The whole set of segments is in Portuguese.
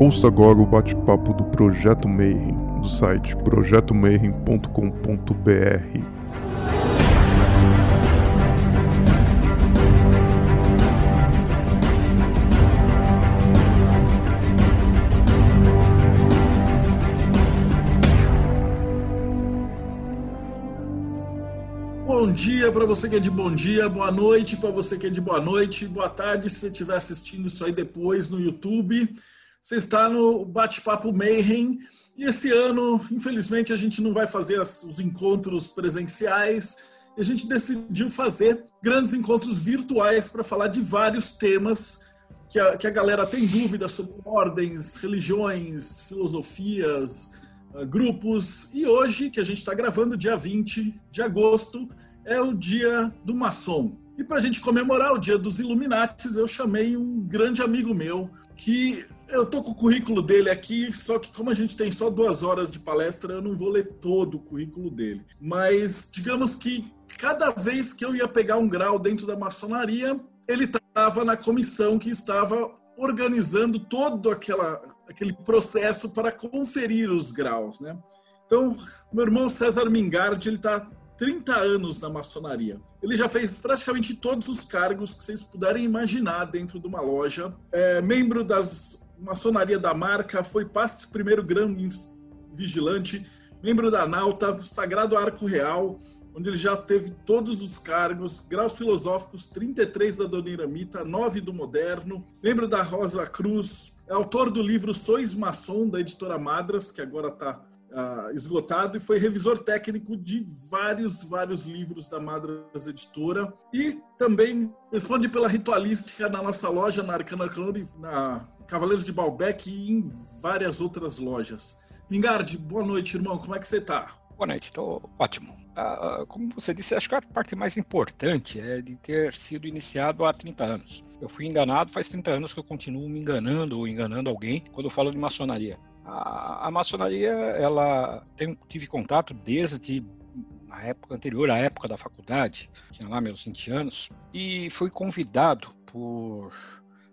Ouça agora o bate-papo do Projeto Mayhem, do site projetomayhem.com.br. Bom dia para você que é de bom dia, boa noite para você que é de boa noite, boa tarde se você estiver assistindo isso aí depois no YouTube. Você está no Bate-Papo Mayhem e esse ano, infelizmente, a gente não vai fazer os encontros presenciais e a gente decidiu fazer grandes encontros virtuais para falar de vários temas que a, que a galera tem dúvidas sobre ordens, religiões, filosofias, uh, grupos. E hoje, que a gente está gravando, dia 20 de agosto, é o dia do maçom. E para a gente comemorar o dia dos Illuminates, eu chamei um grande amigo meu que eu tô com o currículo dele aqui, só que como a gente tem só duas horas de palestra, eu não vou ler todo o currículo dele. Mas digamos que cada vez que eu ia pegar um grau dentro da maçonaria, ele estava na comissão que estava organizando todo aquela, aquele processo para conferir os graus, né? Então, meu irmão César Mingardi, ele está 30 anos na maçonaria. Ele já fez praticamente todos os cargos que vocês puderem imaginar dentro de uma loja. É membro das maçonaria da marca, foi passe primeiro grão vigilante, membro da Nauta, Sagrado Arco Real, onde ele já teve todos os cargos, graus filosóficos 33 da Dona Iramita, 9 do Moderno, membro da Rosa Cruz, é autor do livro Sois Maçom, da editora Madras, que agora está uh, ah, esgotado, e foi revisor técnico de vários, vários livros da Madras Editora. E também responde pela ritualística na nossa loja, na Arcana Club, na Cavaleiros de Balbec e em várias outras lojas. Mingardi, boa noite, irmão. Como é que você está? Boa noite, estou ótimo. Ah, como você disse, acho que a parte mais importante é de ter sido iniciado há 30 anos. Eu fui enganado, faz 30 anos que eu continuo me enganando ou enganando alguém quando eu falo de maçonaria. A, maçonaria, ela tem, tive contato desde a época anterior à época da faculdade, tinha lá meus 20 anos, e fui convidado por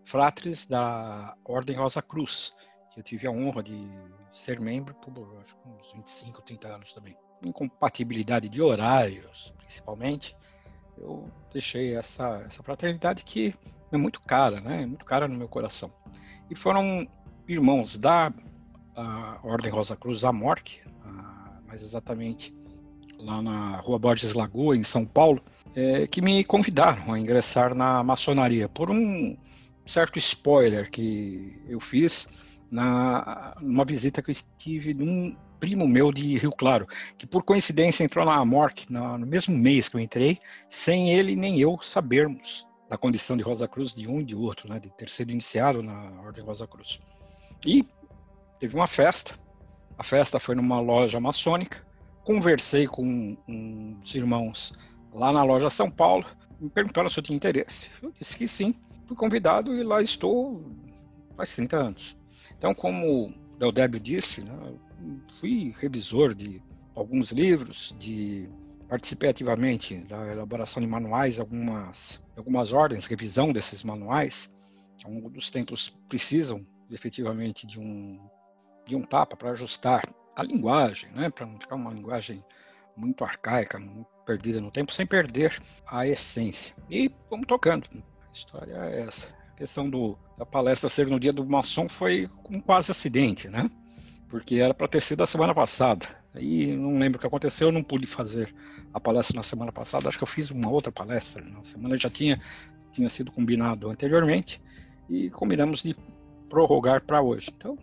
fratres da Ordem Rosa Cruz, que eu tive a honra de ser membro por acho, uns 25, 30 anos também. Incompatibilidade de horários, principalmente, eu deixei essa, essa fraternidade que é muito cara, né? É muito cara no meu coração. E foram irmãos da Ordem Rosa Cruz Amorque, mais exatamente lá na Rua Borges Lagoa, em São Paulo, é, que me convidaram a ingressar na maçonaria por um certo spoiler que eu fiz na numa visita que eu estive num primo meu de Rio Claro, que por coincidência entrou na Amorc no mesmo mês que eu entrei, sem ele nem eu sabermos da condição de Rosa Cruz de um e de outro, né, de ter sido iniciado na Ordem Rosa Cruz. E teve uma festa, a festa foi numa loja maçônica, conversei com uns irmãos lá na loja São Paulo, me perguntaram se eu tinha interesse. Eu disse que sim, fui convidado e lá estou faz 30 anos. Então, como o Débio disse, né, fui revisor de alguns livros, de participei ativamente da elaboração de manuais, algumas, algumas ordens, revisão desses manuais. Alguns dos templos precisam efetivamente de um, de um tapa para ajustar a linguagem, né, para não ficar uma linguagem muito arcaica, muito perdida no tempo, sem perder a essência. E vamos tocando história é essa. A questão do, da palestra ser no dia do maçom foi um quase acidente, né? Porque era para ter sido a semana passada. Aí não lembro o que aconteceu, eu não pude fazer a palestra na semana passada. Acho que eu fiz uma outra palestra. Na semana já tinha, tinha sido combinado anteriormente e combinamos de prorrogar para hoje. Então,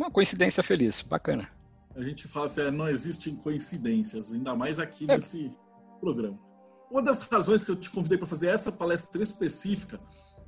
uma coincidência feliz, bacana. A gente fala assim, é, não existem coincidências, ainda mais aqui é. nesse programa. Uma das razões que eu te convidei para fazer essa palestra específica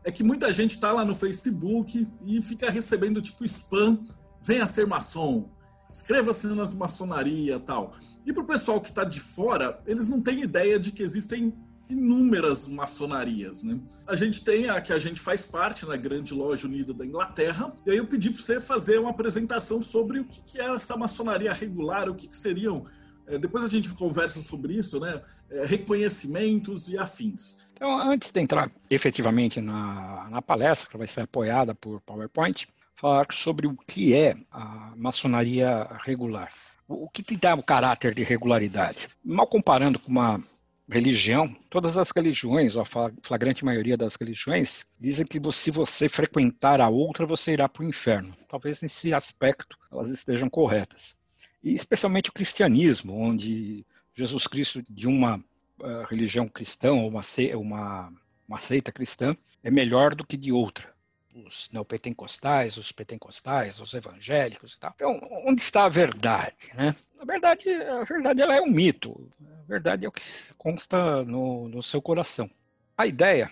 é que muita gente está lá no Facebook e fica recebendo tipo spam, venha ser maçom, inscreva-se nas maçonaria tal. E para o pessoal que está de fora, eles não têm ideia de que existem inúmeras maçonarias, né? A gente tem a que a gente faz parte na grande loja unida da Inglaterra, e aí eu pedi para você fazer uma apresentação sobre o que é essa maçonaria regular, o que seriam é, depois a gente conversa sobre isso, né? É, reconhecimentos e afins. Então, antes de entrar efetivamente na, na palestra, que vai ser apoiada por PowerPoint, falar sobre o que é a maçonaria regular. O que te dá o caráter de regularidade? Mal comparando com uma religião, todas as religiões, ou a flagrante maioria das religiões, dizem que se você frequentar a outra, você irá para o inferno. Talvez nesse aspecto elas estejam corretas. E especialmente o cristianismo, onde Jesus Cristo, de uma uh, religião cristã, ou uma, uma, uma seita cristã, é melhor do que de outra os neopentecostais, os pentecostais, os evangélicos e tal. Então, onde está a verdade, né? Verdade, a verdade ela é um mito. A verdade é o que consta no, no seu coração. A ideia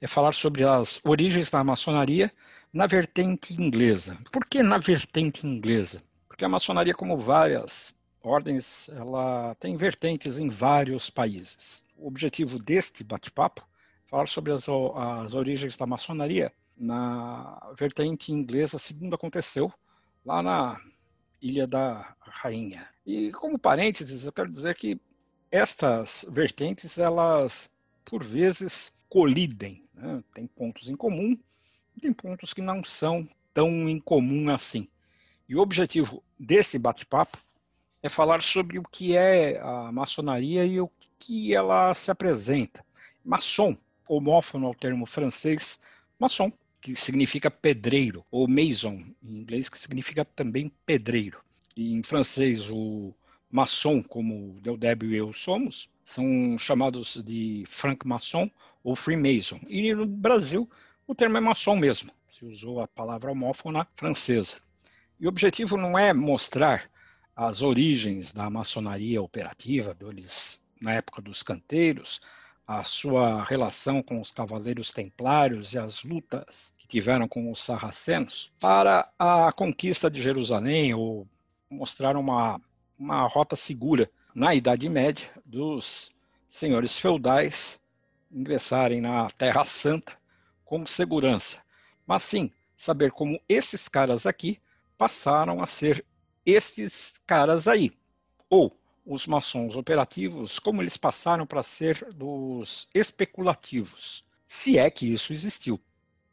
é falar sobre as origens da maçonaria na vertente inglesa. Por que na vertente inglesa? Porque a maçonaria, como várias ordens, ela tem vertentes em vários países. O objetivo deste bate-papo é falar sobre as, as origens da maçonaria na vertente inglesa, segundo aconteceu lá na Ilha da Rainha. E como parênteses, eu quero dizer que estas vertentes, elas por vezes colidem, né? tem pontos em comum, e tem pontos que não são tão em comum assim. E o objetivo desse bate-papo é falar sobre o que é a maçonaria e o que ela se apresenta. Maçom, homófono ao termo francês, maçom, que significa pedreiro, ou maison, em inglês, que significa também pedreiro. E em francês, o maçom, como Del Débio e eu somos, são chamados de franc-maçon ou freemason. E no Brasil, o termo é maçom mesmo. Se usou a palavra homófona francesa. E o objetivo não é mostrar as origens da maçonaria operativa, deles na época dos canteiros, a sua relação com os cavaleiros templários e as lutas que tiveram com os sarracenos para a conquista de Jerusalém ou mostrar uma, uma rota segura na Idade Média dos senhores feudais ingressarem na Terra Santa com segurança, mas sim saber como esses caras aqui passaram a ser esses caras aí, ou os maçons operativos, como eles passaram para ser dos especulativos, se é que isso existiu,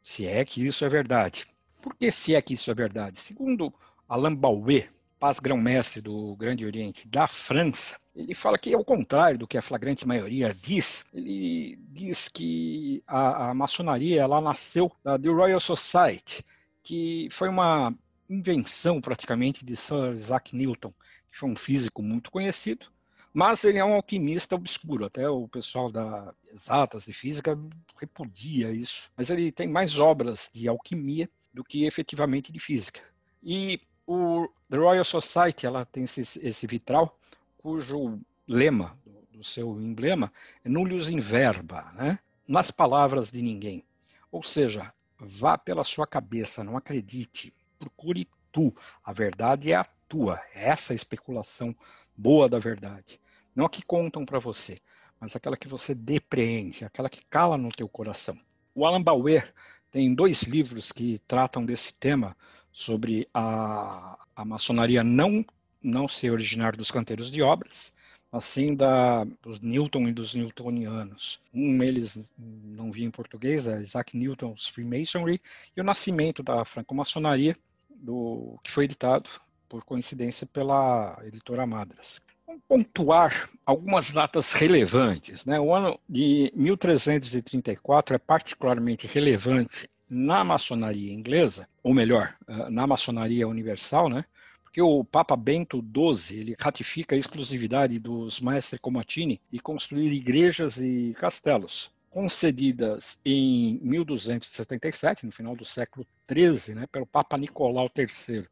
se é que isso é verdade. Por que se é que isso é verdade? Segundo Alain Bauer, paz-grão-mestre do Grande Oriente da França, ele fala que, ao contrário do que a flagrante maioria diz, ele diz que a, a maçonaria ela nasceu da The Royal Society, que foi uma invenção praticamente de Sir Isaac Newton, foi um físico muito conhecido, mas ele é um alquimista obscuro. Até o pessoal da exatas de física repudia isso. Mas ele tem mais obras de alquimia do que efetivamente de física. E o The Royal Society ela tem esse, esse vitral cujo lema do seu emblema é nullius in verba, né? nas palavras de ninguém. Ou seja, vá pela sua cabeça, não acredite, procure tu. A verdade é a tua, é essa especulação boa da verdade. Não a que contam para você, mas aquela que você depreende, aquela que cala no teu coração. O Alan Bauer tem dois livros que tratam desse tema sobre a, a maçonaria não não ser originário dos canteiros de obras, assim da dos Newton e dos Newtonianos. Um deles não vi em português, é Isaac Newton's Freemasonry e o nascimento da franco-maçonaria, do que foi editado por coincidência pela editora Madras. Vamos pontuar algumas datas relevantes. Né? O ano de 1334 é particularmente relevante na maçonaria inglesa, ou melhor, eh, na maçonaria universal, né? porque o Papa Bento XII ele ratifica a exclusividade dos maestri Comatini e construir igrejas e castelos concedidas em 1277, no final do século XIII, né, pelo Papa Nicolau III.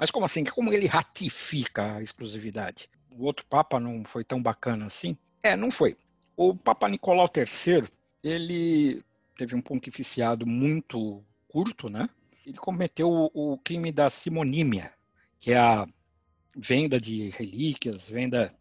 Mas como assim? Como ele ratifica a exclusividade? O outro Papa não foi tão bacana assim? É, não foi. O Papa Nicolau III, ele teve um pontificiado muito curto, né? Ele cometeu o, crime da simonímia, que é a venda de relíquias, venda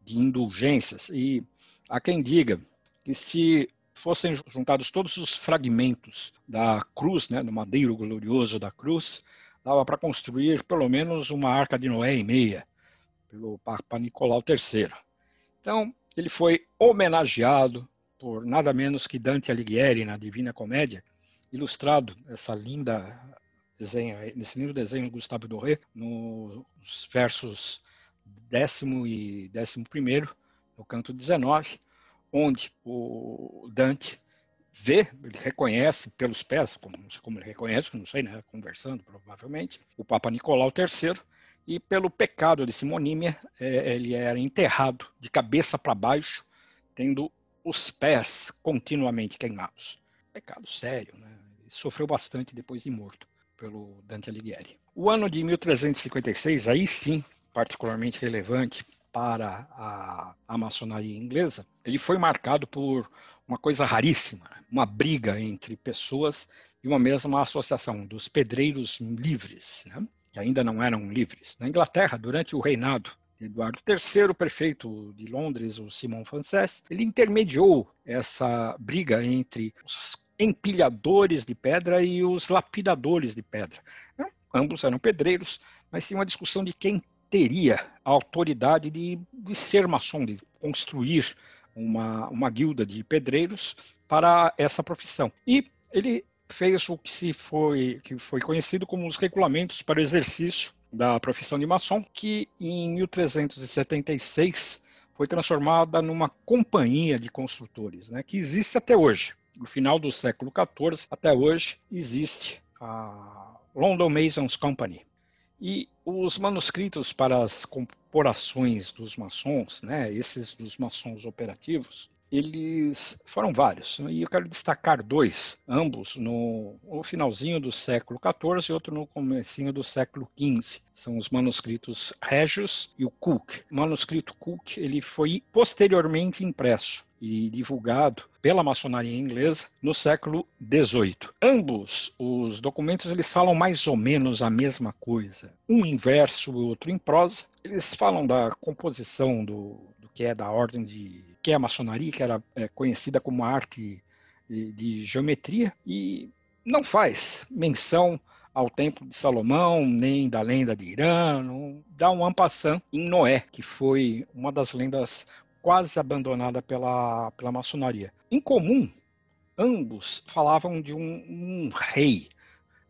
de indulgências. E há quem diga que se fossem juntados todos os fragmentos da cruz, né, do madeiro glorioso da cruz, dava para construir pelo menos uma arca de Noé e meia, pelo Papa Nicolau III. Então, ele foi homenageado por nada menos que Dante Alighieri na Divina Comédia, ilustrado essa linda, desenha, nesse lindo desenho do Gustavo Doré, nos versos décimo e décimo primeiro, no canto 19, onde o Dante vê, ele reconhece pelos pés, como, como ele reconhece, não sei, né, conversando provavelmente, o Papa Nicolau III, e pelo pecado de simonímia, é, ele era enterrado de cabeça para baixo, tendo os pés continuamente queimados. Pecado sério, né? Ele sofreu bastante depois de morto pelo Dante Alighieri. O ano de 1356, aí sim, particularmente relevante para a, a maçonaria inglesa, ele foi marcado por uma coisa raríssima, uma briga entre pessoas de uma mesma associação, dos pedreiros livres, né? que ainda não eram livres. Na Inglaterra, durante o reinado de Eduardo III, o prefeito de Londres, o Simon Frances, ele intermediou essa briga entre os empilhadores de pedra e os lapidadores de pedra. Ambos eram pedreiros, mas tinha uma discussão de quem teria a autoridade de, de ser maçom, de construir uma, uma guilda de pedreiros para essa profissão. E ele fez o que se foi que foi conhecido como os regulamentos para o exercício da profissão de maçom, que em 1376 foi transformada numa companhia de construtores, né, que existe até hoje. No final do século XIV até hoje existe a London Masons Company. E os manuscritos para as corporações dos maçons, né, esses dos maçons operativos, eles foram vários, né, e eu quero destacar dois, ambos no, no finalzinho do século XIV e outro no comecinho do século XV. São os manuscritos Regius e o Cook. O manuscrito Cook ele foi posteriormente impresso e divulgado pela maçonaria inglesa no século XVIII. Ambos os documentos eles falam mais ou menos a mesma coisa, um em verso e outro em prosa. Eles falam da composição do, do que é da ordem de que é a maçonaria, que era é, conhecida como arte de, de geometria, e não faz menção ao Templo de Salomão, nem da lenda de Irã, não, dá um ampassant em Noé, que foi uma das lendas quase abandonada pela, pela maçonaria. Em comum, ambos falavam de um, um rei,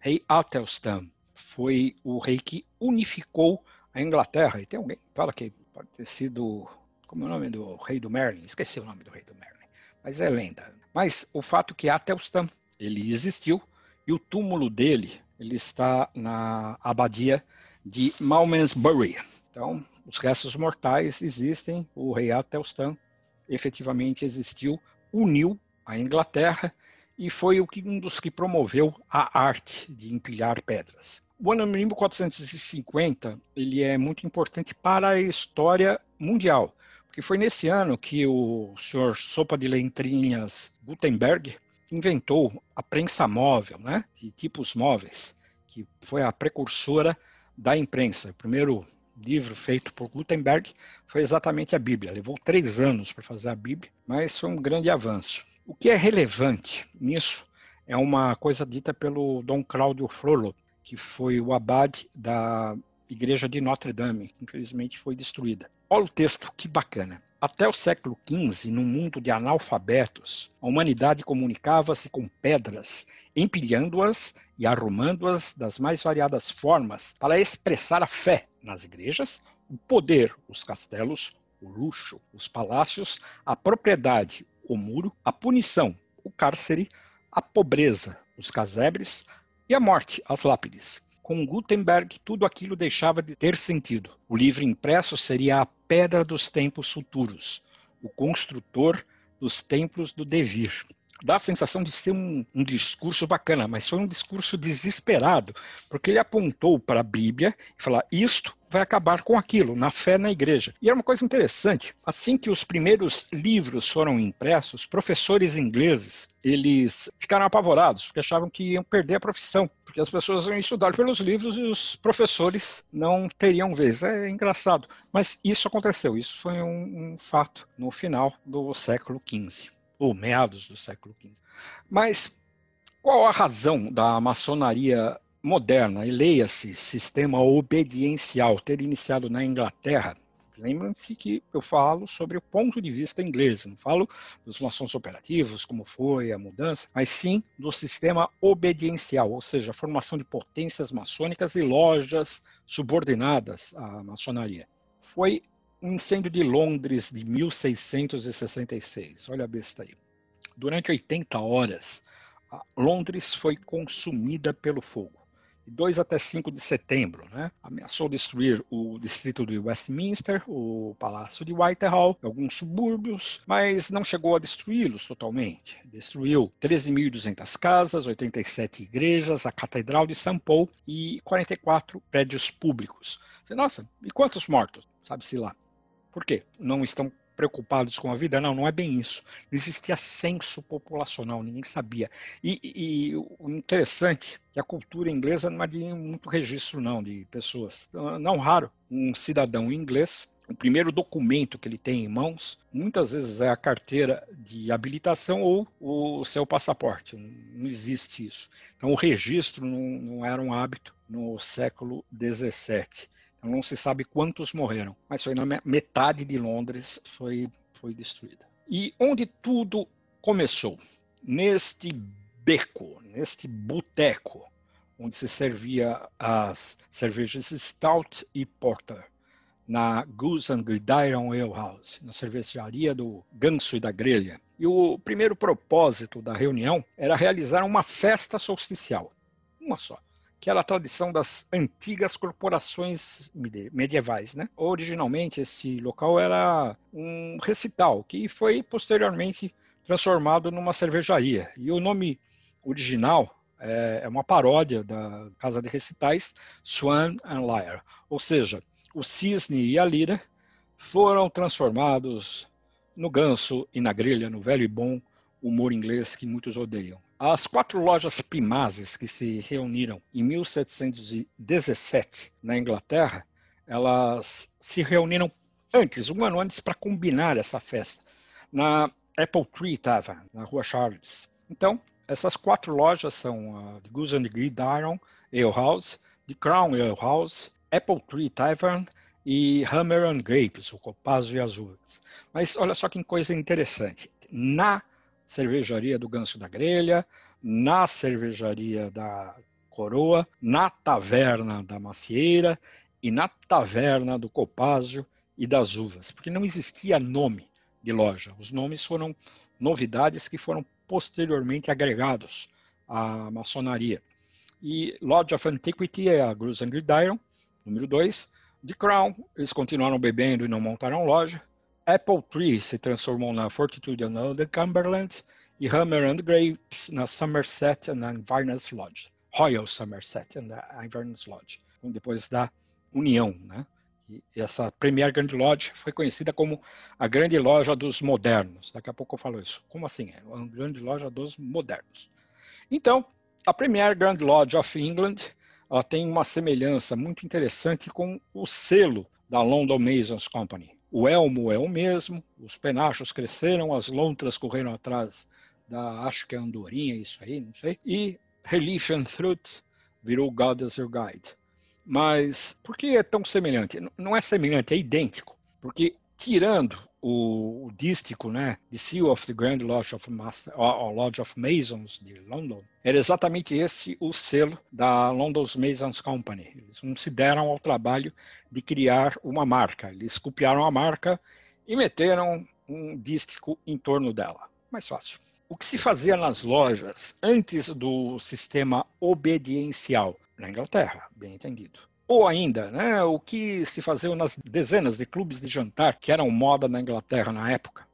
rei Athelstan. Foi o rei que unificou a Inglaterra. E tem alguém que fala que pode ter sido como é o nome do rei do Merlin? Esqueci o nome do rei do Merlin, mas é lenda. Mas o fato que Athelstan, ele existiu e o túmulo dele, ele está na abadia de Malmesbury. Então, os restos mortais existem, o rei Athelstan efetivamente existiu, uniu a Inglaterra e foi um dos que promoveu a arte de empilhar pedras. O ano 1450 ele é muito importante para a história mundial, porque foi nesse ano que o senhor Sopa de Lentrinhas Gutenberg inventou a prensa móvel, né, de tipos móveis, que foi a precursora da imprensa. O primeiro livro feito por Gutenberg foi exatamente a Bíblia. Levou três anos para fazer a Bíblia, mas foi um grande avanço. O que é relevante nisso é uma coisa dita pelo Dom Cláudio Frollo, que foi o abade da igreja de Notre Dame, que infelizmente foi destruída. Olha o texto, que bacana. Até o século XV, num mundo de analfabetos, a humanidade comunicava-se com pedras, empilhando-as e arrumando-as das mais variadas formas para expressar a fé nas igrejas, o poder, os castelos, o luxo, os palácios, a propriedade, o muro, a punição, o cárcere, a pobreza, os casebres e a morte, as lápides. Com Gutenberg, tudo aquilo deixava de ter sentido. O livro impresso seria a pedra dos tempos futuros, o construtor dos templos do devir dá a sensação de ser um, um, discurso bacana, mas foi um discurso desesperado, porque ele apontou para a Bíblia e falou: isto vai acabar com aquilo, na fé na igreja. E era uma coisa interessante. Assim que os primeiros livros foram impressos, professores ingleses, eles ficaram apavorados, porque achavam que iam perder a profissão, porque as pessoas iam estudar pelos livros e os professores não teriam vez. É engraçado, mas isso aconteceu, isso foi um, um fato no final do século XV ou meados do século XV. Mas qual a razão da maçonaria moderna, e leia-se sistema obediencial, ter iniciado na Inglaterra, Lembrem-se que eu falo sobre o ponto de vista inglês, não falo dos maçons operativos, como foi a mudança, mas sim do sistema obediencial, ou seja, a formação de potências maçônicas e lojas subordinadas à maçonaria. Foi um incêndio de Londres de 1666. Olha a besta aí. Durante 80 horas, Londres foi consumida pelo fogo. De 2 até 5 de setembro, né? ameaçou destruir o distrito de Westminster, o Palácio de Whitehall, alguns subúrbios, mas não chegou a destruí-los totalmente. Destruiu 13.200 casas, 87 igrejas, a Catedral de São Paulo e 44 prédios públicos. Nossa, e quantos mortos? Sabe-se lá. Por quê? Não estão preocupados com a vida? Não, não é bem isso. Não existia censo populacional, ninguém sabia. E, e, o interessante é que a cultura inglesa não tinha muito registro, não, de pessoas. Não raro, um cidadão inglês o primeiro documento que ele tem em mãos, muitas vezes é a carteira de habilitação ou o seu passaporte. Não existe isso. Então, o registro não, não era um hábito no século XVII. Não se sabe quantos morreram, mas foi na metade de Londres foi, foi destruída. E onde tudo começou? Neste beco, neste boteco, onde se servia as cervejas Stout e Porter, na Goose and Gridiron Ale House, na cervejaria do Ganso e da Grelha. E o primeiro propósito da reunião era realizar uma festa solsticial, uma só aquela tradição das antigas corporações medievais. Né? Originalmente, esse local era um recital, que foi posteriormente transformado numa cervejaria. E o nome original é, é uma paródia da casa de recitais Swan and Lyre, ou seja, o cisne e a lira foram transformados no ganso e na grelha, no velho e bom humor inglês que muitos odeiam. As quatro lojas Pimazes que se reuniram em 1717 na Inglaterra, elas se reuniram antes, um ano antes, para combinar essa festa, na Apple Tree Tavern, na Rua Charles. Então, essas quatro lojas são a de Goose and Gridiron Ale House, The Crown Ale House, Apple Tree Tavern e Hammer and Grapes, o Copazzo e Uvas. Mas olha só que coisa interessante. Na cervejaria do Ganso da Grelha, na cervejaria da Coroa, na taverna da Macieira e na taverna do Copásio e das Uvas, porque não existia nome de loja. Os nomes foram novidades que foram posteriormente agregados à maçonaria. E Lodge of Antiquity é a Grus and Gridiron, número 2. The Crown, eles continuaram bebendo e não montaram loja. Apple Tree se transformou na Fortitude and Cumberland e Hammer and Grapes na Somerset and Inverness Lodge. Royal Somerset and Inverness Lodge. Depois da união, né? E essa Premier Grand Lodge foi conhecida como a grande loja dos modernos. Daqui a pouco eu falo isso. Como assim? É uma grande loja dos modernos. Então, a Premier Grand Lodge of England ela tem uma semelhança muito interessante com o selo da London Masons Company. O elmo é o mesmo, os penachos cresceram, as lontras correram atrás da, acho que é andorinha isso aí, não sei. E Relief and Fruit virou God as Your Guide. Mas por que é tão semelhante? Não é semelhante, é idêntico. Porque tirando o, o dístico, né, The Seal of the Grand Lodge of, Master, Lodge of Masons de London, era exatamente esse o selo da London Masons Company. Eles não se deram ao trabalho de criar uma marca. Eles copiaram a marca e meteram um dístico em torno dela. Mais fácil. O que se fazia nas lojas antes do sistema obediencial na Inglaterra, bem entendido ou ainda, né, o que se fazia nas dezenas de clubes de jantar que eram moda na Inglaterra na época.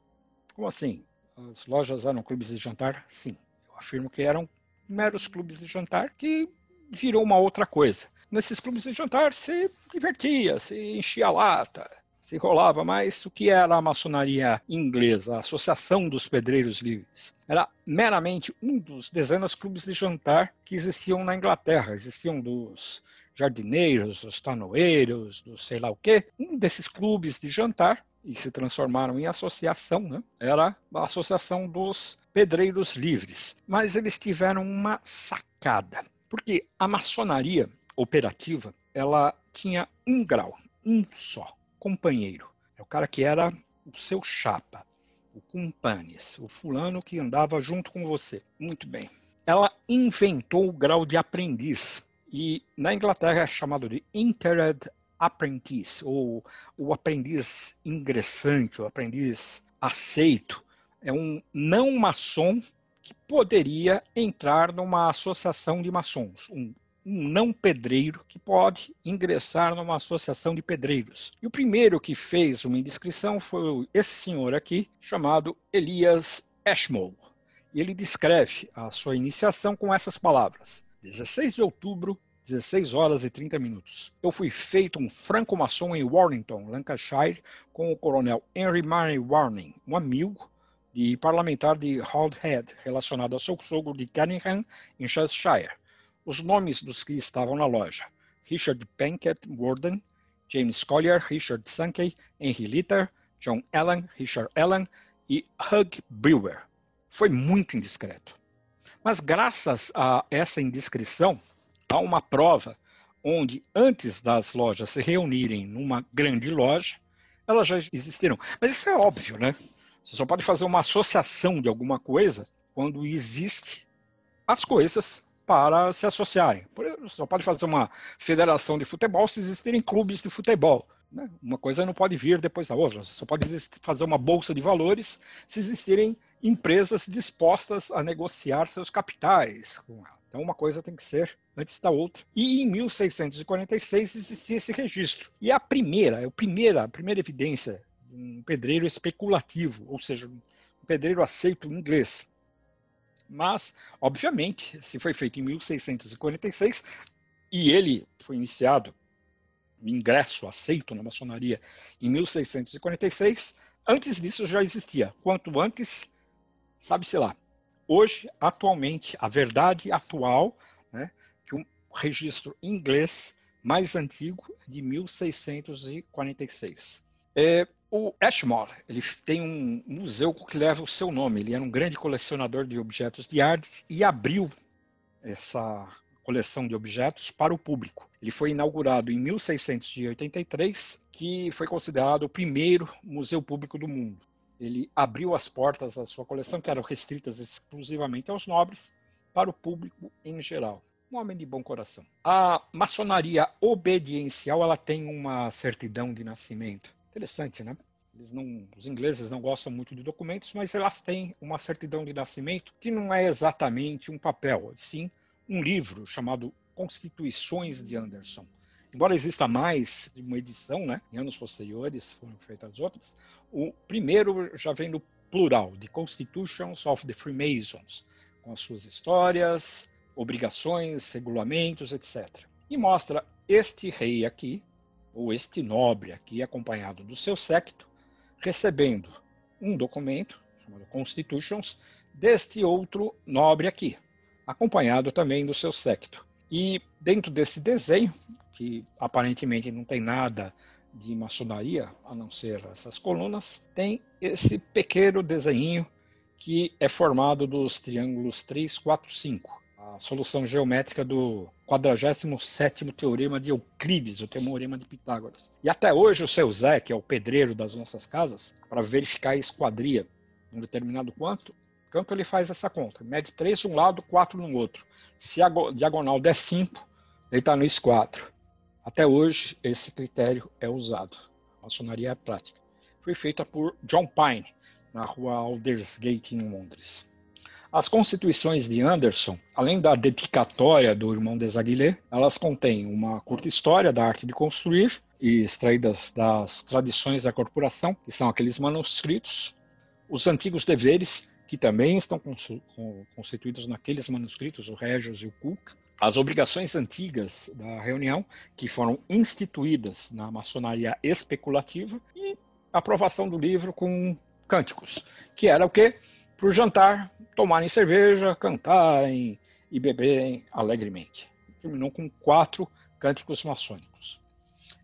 Como assim? As lojas eram clubes de jantar? Sim. Eu afirmo que eram meros clubes de jantar que virou uma outra coisa. Nesses clubes de jantar se divertia, se enchia a lata, se rolava mais o que era a maçonaria inglesa, a Associação dos Pedreiros Livres. Era meramente um dos dezenas de clubes de jantar que existiam na Inglaterra. Existiam dos jardineiros, os tanoeiros, do sei lá o quê, um desses clubes de jantar, e se transformaram em associação, né? era a Associação dos Pedreiros Livres. Mas eles tiveram uma sacada, porque a maçonaria operativa ela tinha um grau, um só, companheiro. cara que era o seu chapa, o cumpanes, o fulano que andava junto com você. Muito bem. Ela inventou o grau de aprendiz e na Inglaterra é chamado de Intered Apprentice, ou o aprendiz ingressante, o aprendiz aceito. É um não maçom que poderia entrar numa associação de maçons, um, um não pedreiro que pode ingressar numa associação de pedreiros. E o primeiro que fez uma inscrição foi esse senhor aqui, chamado Elias Ashmole. E ele descreve a sua iniciação com essas palavras: 16 de outubro 16 horas e 30 minutos. Eu fui feito um franco-maçom em Warrington, Lancashire, com o coronel Henry Murray Warning, um amigo de parlamentar de Holdhead, relacionado ao seu sogro de Cunningham, em Cheshire. Os nomes dos que estavam na loja: Richard Pankett Warden, James Collier, Richard Sankey, Henry Litter, John Allen, Richard Allen e Hugh Brewer. Foi muito indiscreto. Mas graças a essa indiscrição, há uma prova onde, antes das lojas se reunirem numa grande loja, elas já existiram. Mas isso é óbvio, né? Você só pode fazer uma associação de alguma coisa quando existe as coisas para se associarem. Exemplo, só pode fazer uma federação de futebol se existirem clubes de futebol. Né? Uma coisa não pode vir depois da outra. Você só pode fazer uma bolsa de valores se existirem empresas dispostas a negociar seus capitais com ela. Então, uma coisa tem que ser antes da outra. E em 1646 existia esse registro. E a primeira, a primeira, a primeira evidência de um pedreiro especulativo, ou seja, um pedreiro aceito em inglês. Mas, obviamente, se foi feito em 1646 e ele foi iniciado, ingresso aceito na maçonaria em 1646, antes disso já existia. Quanto antes, sabe-se lá. Hoje, atualmente, a verdade atual, né, que um registro inglês mais antigo é de 1646. É, o Ashmore, ele tem um museu que leva o seu nome. Ele era um grande colecionador de objetos de artes e abriu essa coleção de objetos para o público. Ele foi inaugurado em 1683, que foi considerado o primeiro museu público do mundo ele abriu as portas da sua coleção, que eram restritas exclusivamente aos nobres, para o público em geral. Um homem de bom coração. A maçonaria obediencial ela tem uma certidão de nascimento. Interessante, né? Não, os ingleses não gostam muito de documentos, mas elas têm uma certidão de nascimento que não é exatamente um papel, sim um livro chamado Constituições de Anderson embora exista mais de uma edição, né, em anos posteriores foram feitas outras, o primeiro já vem no plural, The Constitutions of the Freemasons, com as suas histórias, obrigações, regulamentos, etc. E mostra este rei aqui, ou este nobre aqui, acompanhado do seu séquito, recebendo um documento, chamado Constitutions, deste outro nobre aqui, acompanhado também do seu séquito. E dentro desse desenho, que aparentemente não tem nada de maçonaria, a não ser essas colunas, tem esse pequeno desenho que é formado dos triângulos 3, 4, 5. A solução geométrica do 47º teorema de Euclides, o teorema de Pitágoras. E até hoje o seu Zé, que é o pedreiro das nossas casas, para verificar a esquadria um determinado quanto, canto ele faz essa conta. Mede 3 um lado, 4 no outro. Se a diagonal der 5, ele está no S4. Até hoje, esse critério é usado. A maçonaria é prática. Foi feita por John Pine, na rua Aldersgate, em Londres. As constituições de Anderson, além da dedicatória do irmão Desaguilé, elas contêm uma curta história da arte de construir, e extraídas das tradições da corporação, que são aqueles manuscritos, os antigos deveres, que também estão constituídos naqueles manuscritos, o Regius e o Cook, as obrigações antigas da reunião, que foram instituídas na maçonaria especulativa, e a aprovação do livro com cânticos, que era o quê? Para o jantar, tomarem cerveja, cantarem e beberem alegremente. Terminou com quatro cânticos maçônicos.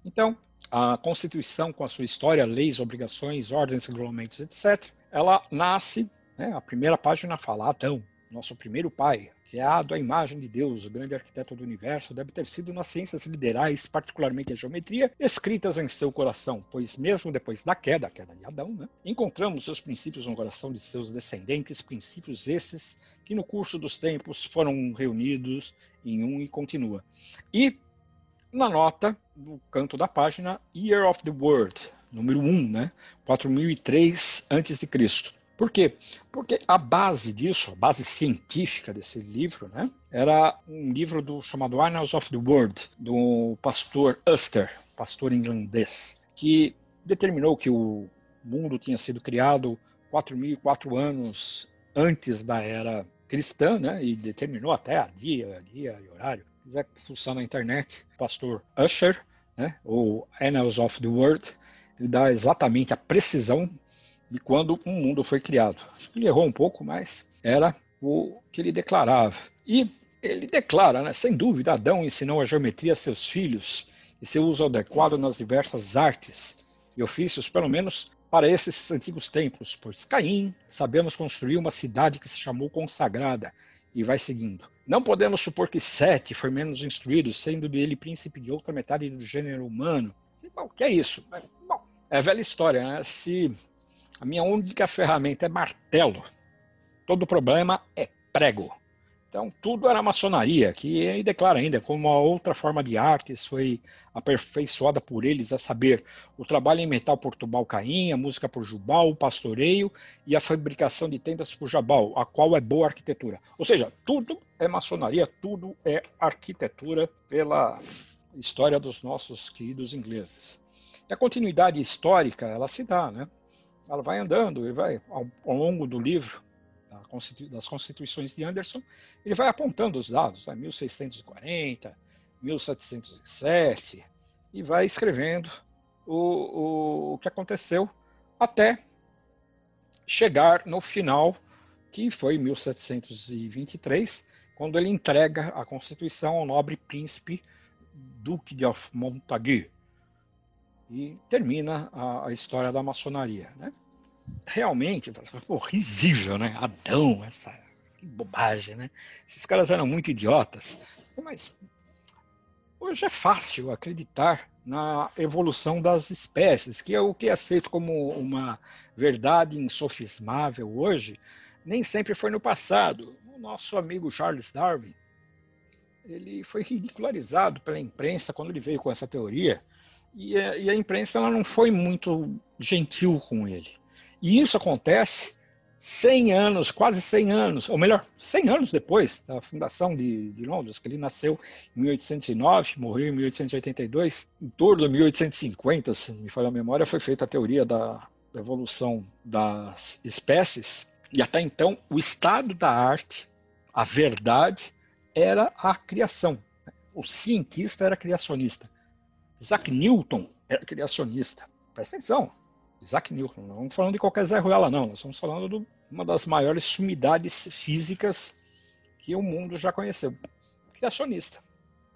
Então, a Constituição, com a sua história, leis, obrigações, ordens, regulamentos, etc., ela nasce, né, a primeira página fala, Adão, nosso primeiro pai, criado à imagem de Deus, o grande arquiteto do universo, deve ter sido nas ciências liberais, particularmente a geometria, escritas em seu coração, pois mesmo depois da queda, a queda de Adão, né, encontramos seus princípios no coração de seus descendentes, princípios esses que no curso dos tempos foram reunidos em um e continua. E na nota, no canto da página, Year of the Word, número 1, né, 4003 a.C. Por quê? Porque a base disso, a base científica desse livro, né, era um livro do chamado Annals of the World, do pastor Uster, pastor inglês, que determinou que o mundo tinha sido criado 4.004 anos antes da era cristã, né, e determinou até a dia, dia e horário. Se quiser fuçar na internet, pastor Usher, né, ou Annals of the World, ele dá exatamente a precisão de quando o mundo foi criado. Acho que ele errou um pouco, mas era o que ele declarava. E ele declara, né, sem dúvida, Adão ensinou a geometria a seus filhos e seu uso adequado nas diversas artes e ofícios, pelo menos para esses antigos templos, pois Caim sabemos construir uma cidade que se chamou consagrada e vai seguindo. Não podemos supor que Sete foi menos instruído, sendo ele príncipe de outra metade do gênero humano. Bom, que é isso? Bom, é velha história, né? Se a minha única ferramenta é martelo. Todo problema é prego. Então, tudo era maçonaria, que ele declara ainda como uma outra forma de artes foi aperfeiçoada por eles, a saber, o trabalho em metal por Tubal Caim, a música por Jubal, o pastoreio e a fabricação de tendas por Jabal, a qual é boa arquitetura. Ou seja, tudo é maçonaria, tudo é arquitetura pela história dos nossos queridos ingleses. E a continuidade histórica, ela se dá, né? Ela vai andando e vai ao, ao longo do livro das Constituições de Anderson, ele vai apontando os dados, né, 1640, 1707, e vai escrevendo o, o, o que aconteceu até chegar no final, que foi 1723, quando ele entrega a Constituição ao nobre príncipe Duque de Montagu, e termina a, a história da maçonaria. Né? Realmente, pô, risível, né? Adão, essa que bobagem, né? Esses caras eram muito idiotas. Mas hoje é fácil acreditar na evolução das espécies, que é o que é aceito como uma verdade insofismável hoje, nem sempre foi no passado. O nosso amigo Charles Darwin, ele foi ridicularizado pela imprensa quando ele veio com essa teoria, e a, e a imprensa ela não foi muito gentil com ele. E isso acontece 100 anos, quase 100 anos, ou melhor, 100 anos depois da fundação de, de, Londres, que ele nasceu em 1809, morreu em 1882, em torno de 1850, se me falha a memória, foi feita a teoria da evolução das espécies, e até então o estado da arte, a verdade, era a criação. O cientista era criacionista. Isaac Newton era criacionista. Presta atenção. Isaac Newton. Não estamos falando de qualquer Zé Ruela, não. Nós estamos falando de uma das maiores sumidades físicas que o mundo já conheceu. Criacionista.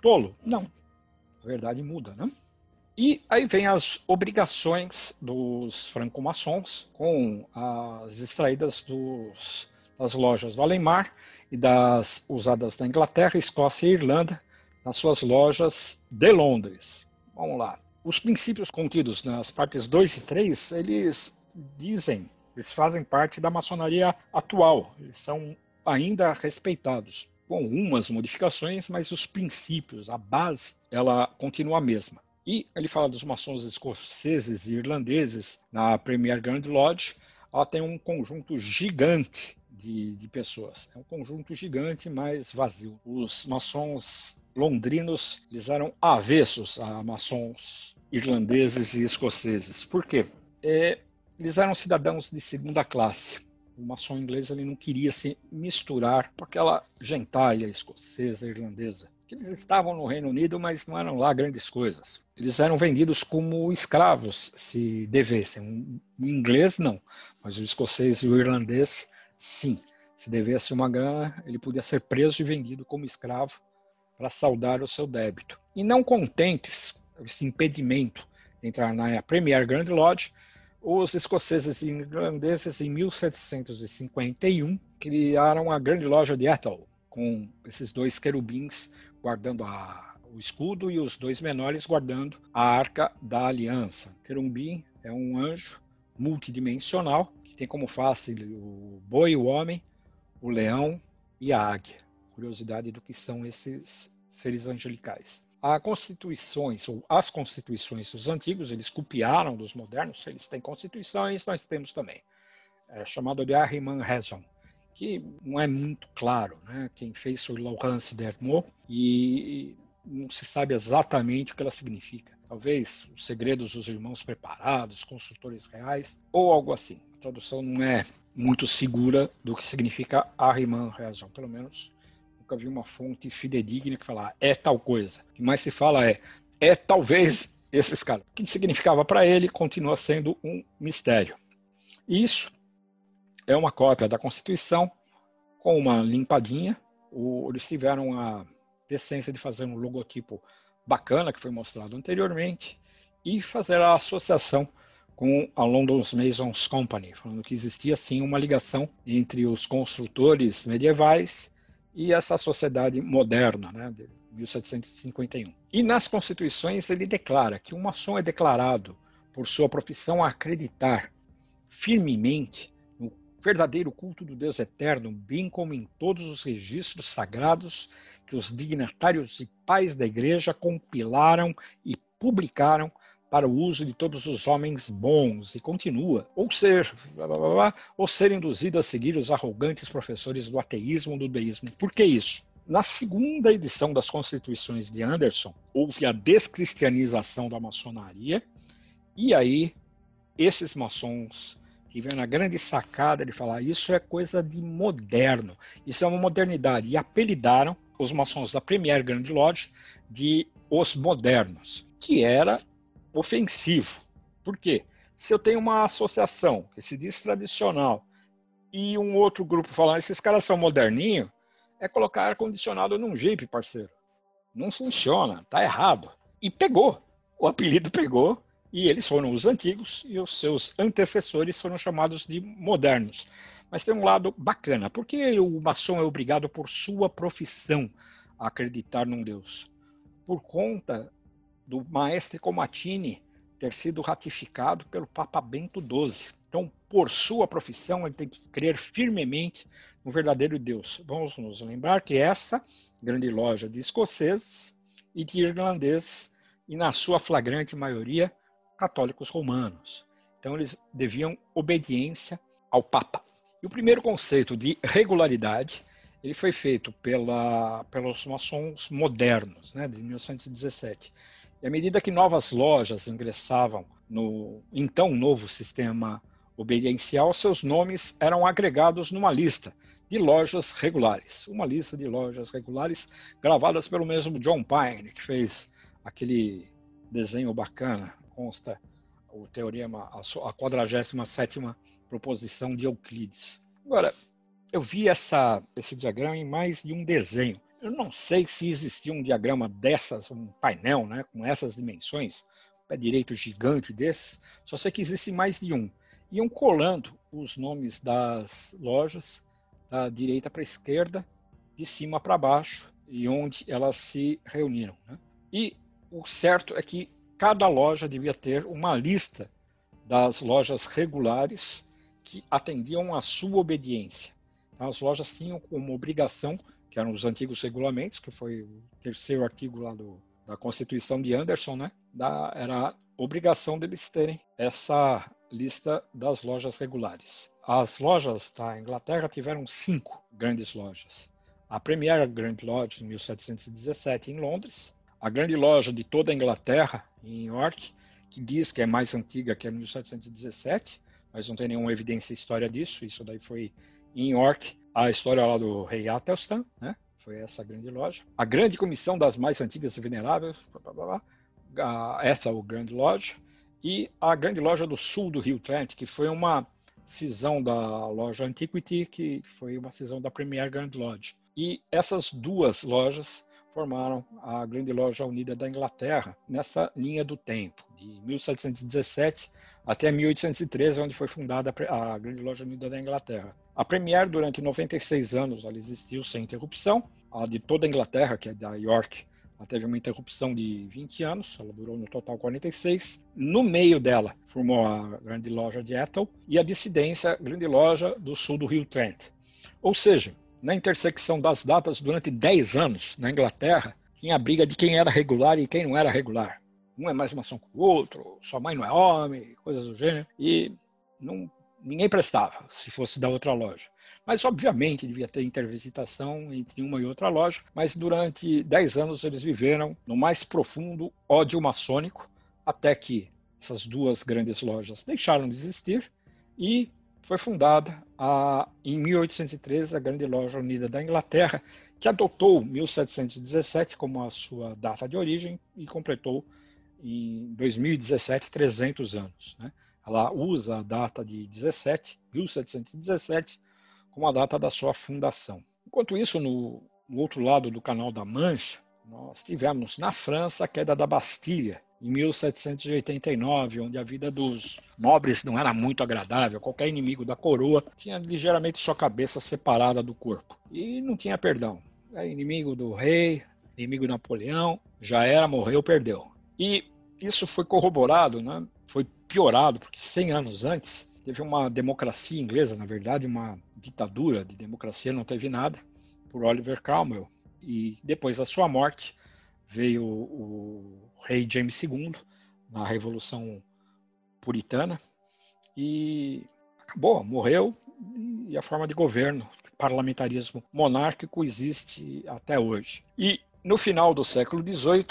Tolo? Não. A verdade muda, né? E aí vem as obrigações dos franco-maçons com as extraídas dos, das lojas do Alemar e das usadas na Inglaterra, Escócia e Irlanda nas suas lojas de Londres. Vamos lá. Os princípios contidos nas partes 2 e 3, eles dizem, eles fazem parte da maçonaria atual, eles são ainda respeitados, com algumas modificações, mas os princípios, a base, ela continua a mesma. E ele fala dos maçons escoceses e irlandeses na Premier Grand Lodge, ela tem um conjunto gigante de, de, pessoas. É um conjunto gigante, mas vazio. Os maçons londrinos eles eram avessos a maçons irlandeses e escoceses. Por quê? É, eles eram cidadãos de segunda classe. O maçom inglês ele não queria se misturar com aquela gentalha escocesa, irlandesa. Eles estavam no Reino Unido, mas não eram lá grandes coisas. Eles eram vendidos como escravos, se devessem. O inglês, não, mas o escocês e o irlandês, sim. Se devesse uma grana, ele podia ser preso e vendido como escravo para saldar o seu débito. E não contentes esse impedimento de entrar na Premier Grand Lodge, os escoceses e irlandeses, em 1751, criaram a Grande Loja de Ethel, com esses dois querubins guardando a, o escudo e os dois menores guardando a arca da aliança. Querubim é um anjo multidimensional que tem como face o boi, o homem, o leão e a águia. Curiosidade do que são esses seres angelicais. As constituições, ou as constituições dos antigos, eles copiaram dos modernos, eles têm constituições, nós temos também. É chamado de Ahriman Rezon, que não é muito claro. Né? Quem fez foi Laurence Dermot e não se sabe exatamente o que ela significa. Talvez os segredos dos irmãos preparados, consultores reais, ou algo assim. A tradução não é muito segura do que significa Ahriman Rezon, pelo menos nunca vi uma fonte fidedigna que fala é tal coisa. O que mais se fala é é talvez esses caras. O que significava para ele continua sendo um mistério. Isso é uma cópia da Constituição com uma limpadinha. O, eles tiveram a decência de fazer um logotipo bacana que foi mostrado anteriormente e fazer a associação com a London Masons Company, falando que existia sim uma ligação entre os construtores medievais e essa sociedade moderna, né, de 1751. E nas constituições ele declara que um maçom é declarado por sua profissão a acreditar firmemente no verdadeiro culto do Deus eterno, bem como em todos os registros sagrados que os dignatários e pais da igreja compilaram e publicaram para o uso de todos os homens bons, e continua, ou ser, blá, blá, blá, ou ser induzido a seguir os arrogantes professores do ateísmo do deísmo. Por que isso? Na segunda edição das Constituições de Anderson, houve a descristianização da maçonaria, e aí esses maçons tiveram a grande sacada de falar isso é coisa de moderno, isso é uma modernidade, e apelidaram os maçons da Premier Grand Lodge de os modernos, que era ofensivo. Por quê? Se eu tenho uma associação que se diz tradicional e um outro grupo falando esses caras são moderninho, é colocar ar-condicionado num Jeep, parceiro. Não funciona, tá errado. E pegou. O apelido pegou e eles foram os antigos e os seus antecessores foram chamados de modernos. Mas tem um lado bacana, porque o maçom é obrigado por sua profissão a acreditar num Deus? Por conta do Maestre Comatini ter sido ratificado pelo Papa Bento XII. Então, por sua profissão, ele tem que crer firmemente no verdadeiro Deus. Vamos nos lembrar que essa grande loja de escoceses e de irlandeses, e na sua flagrante maioria, católicos romanos. Então, eles deviam obediência ao Papa. E o primeiro conceito de regularidade ele foi feito pela, pelos maçons modernos, né, de 1917. E à medida que novas lojas ingressavam no então novo sistema obediencial, seus nomes eram agregados numa lista de lojas regulares. Uma lista de lojas regulares gravadas pelo mesmo John Pine, que fez aquele desenho bacana, consta o teorema, a 47 proposição de Euclides. Agora, eu vi essa, esse diagrama em mais de um desenho. Eu não sei se existia um diagrama dessas, um painel, né, com essas dimensões, pé direito gigante desses, só sei que existe mais de um. Iam colando os nomes das lojas da direita para a esquerda, de cima para baixo, e onde elas se reuniram. Né? E o certo é que cada loja devia ter uma lista das lojas regulares que atendiam à sua obediência. As lojas tinham como obrigação que eram os antigos regulamentos, que foi o terceiro artigo lá do, da Constituição de Anderson, né? Da, era obrigação deles terem essa lista das lojas regulares. As lojas da Inglaterra tiveram cinco grandes lojas. A Premier Grand Lodge, em 1717, em Londres. A grande loja de toda a Inglaterra, em York, que diz que é mais antiga que a 1717, mas não tem nenhuma evidência história disso. Isso daí foi em York a história lá do rei Atelstan, né? Foi essa grande loja. A grande comissão das mais antigas e veneráveis, blá, blá, blá, a Ethel Grand Lodge, e a grande loja do sul do Rio Trent, que foi uma cisão da loja Antiquity, que foi uma cisão da Premier Grand Lodge. E essas duas lojas formaram a grande loja unida da Inglaterra nessa linha do tempo, de 1717 até 1813, onde foi fundada a Grande Loja Unida da Inglaterra. A Premier, durante 96 anos, ela existiu sem interrupção. A de toda a Inglaterra, que é da York, ela teve uma interrupção de 20 anos, ela durou no total 46. No meio dela, formou a Grande Loja de Ethel e a dissidência Grande Loja do sul do Rio Trent. Ou seja, na intersecção das datas, durante 10 anos, na Inglaterra, tinha a briga de quem era regular e quem não era regular. Um é mais maçom que o outro, sua mãe não é homem, coisas do gênero. E não, ninguém prestava se fosse da outra loja. Mas, obviamente, devia ter intervisitação entre uma e outra loja, mas durante 10 anos eles viveram no mais profundo ódio maçônico, até que essas duas grandes lojas deixaram de existir e foi fundada a, em 1813 a Grande Loja Unida da Inglaterra, que adotou 1717 como a sua data de origem e completou em 2017 300 anos. Né? Ela usa a data de 17, 1717, como a data da sua fundação. Enquanto isso, no, no outro lado do Canal da Mancha, nós tivemos na França a queda da Bastilha, em 1789, onde a vida dos nobres não era muito agradável. Qualquer inimigo da coroa tinha ligeiramente sua cabeça separada do corpo. E não tinha perdão. Era inimigo do rei, inimigo de Napoleão, já era, morreu, perdeu. E isso foi corroborado, né? foi piorado, porque 100 anos antes teve uma democracia inglesa, na verdade, uma ditadura de democracia, não teve nada, por Oliver Cromwell. E depois da sua morte veio o rei James II na Revolução Puritana e acabou, morreu e a forma de governo, parlamentarismo monárquico existe até hoje. E no final do século XVIII,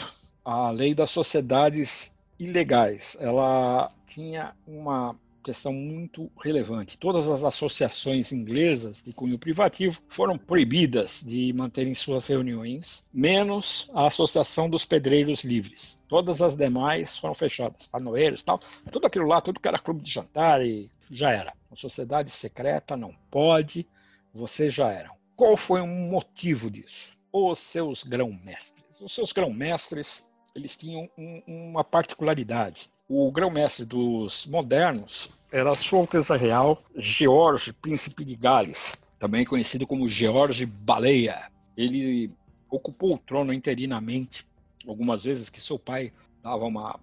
a lei das sociedades ilegais, ela tinha uma questão muito relevante. Todas as associações inglesas de cunho privativo foram proibidas de manterem suas reuniões, menos a Associação dos Pedreiros Livres. Todas as demais foram fechadas, tanoeiros tal, tudo aquilo lá, tudo que era clube de jantar e já era. A sociedade secreta não pode, vocês já eram. Qual foi o motivo disso? Os seus grão-mestres. Os seus grão-mestres, eles tinham um, uma particularidade o grão-mestre dos modernos era Sua Alteza Real George, Príncipe de Gales, também conhecido como George Baleia. Ele ocupou o trono interinamente, algumas vezes que seu pai dava uma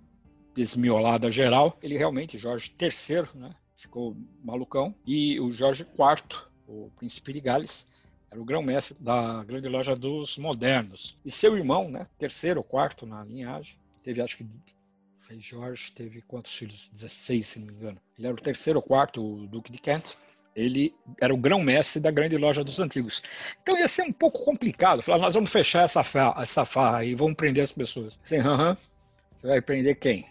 desmiolada geral. Ele realmente, Jorge III, né, ficou malucão. E o Jorge IV, o Príncipe de Gales, era o grão-mestre da grande loja dos modernos. E seu irmão, né, terceiro ou quarto na linhagem, teve acho que rei Jorge teve quantos filhos? 16, se não me engano. Ele era o terceiro ou quarto Duque de Kent. Ele era o grão-mestre da grande loja dos antigos. Então ia ser um pouco complicado. Falar, nós vamos fechar essa farra, essa farra e vamos prender as pessoas. Assim, você vai prender quem?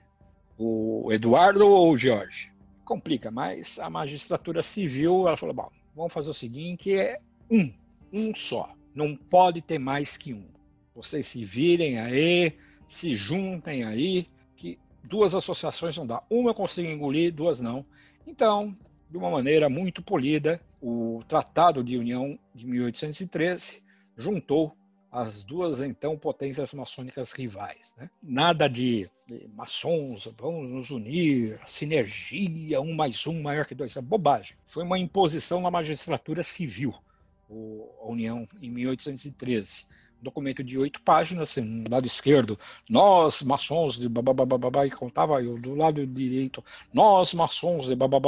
O Eduardo ou o Jorge? Complica, mas a magistratura civil, ela falou, bom, vamos fazer o seguinte, é um, um só. Não pode ter mais que um. Vocês se virem aí, se juntem aí, duas associações não dá. Uma eu consigo engolir, duas não. Então, de uma maneira muito polida, o Tratado de União de 1813 juntou as duas então potências maçônicas rivais. Né? Nada de, de, maçons, vamos nos unir, sinergia, um mais um maior que dois. É bobagem. Foi uma imposição na magistratura civil, a União, em 1813 documento de oito páginas, assim, no lado esquerdo, nós, maçons de babá, e contava, e do lado direito, nós, maçons de babá,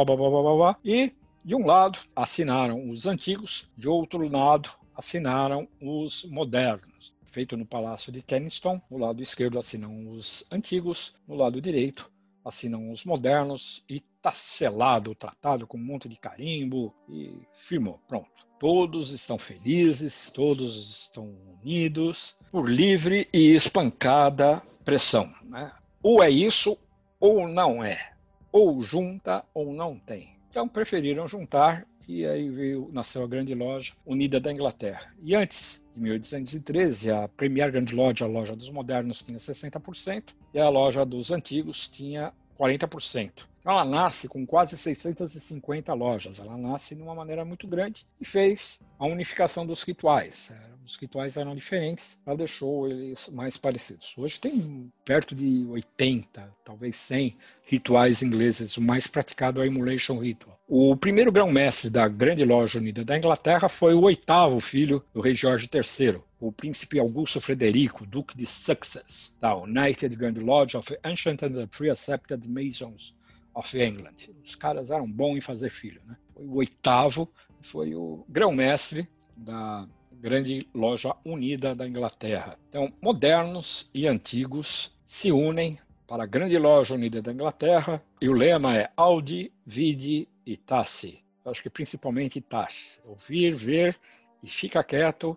e de um lado assinaram os antigos, de outro lado assinaram os modernos. Feito no Palácio de Kensington, no lado esquerdo assinam os antigos, no lado direito assinam os modernos e está selado o tratado com um monte de carimbo e firmou, pronto. Todos estão felizes, todos estão unidos por livre e espancada pressão. Né? Ou é isso ou não é. Ou junta ou não tem. Então preferiram juntar e aí veio, nasceu a Grande Loja Unida da Inglaterra. E antes, em 1813, a Premier Grande Loja, a loja dos modernos, tinha 60% e a loja dos antigos tinha 40%. Então, ela nasce com quase 650 lojas. Ela nasce de uma maneira muito grande e fez a unificação dos rituais. Os rituais eram diferentes, ela deixou eles mais parecidos. Hoje tem perto de 80, talvez 100 rituais ingleses. O mais praticado é o Emulation Ritual. O primeiro grão-mestre da Grande Loja Unida da Inglaterra foi o oitavo filho do rei Jorge III, o príncipe Augusto Frederico, duque de Sussex, da United Grand Lodge of Ancient and Pre-Accepted Masons of England. Os caras eram bons em fazer filho. Né? Foi o oitavo, foi o grão-mestre da grande loja unida da Inglaterra. Então, modernos e antigos se unem para a grande loja unida da Inglaterra e o lema é Audi, Vidi e Tassi. acho que principalmente Tassi. Ouvir, ver e fica quieto.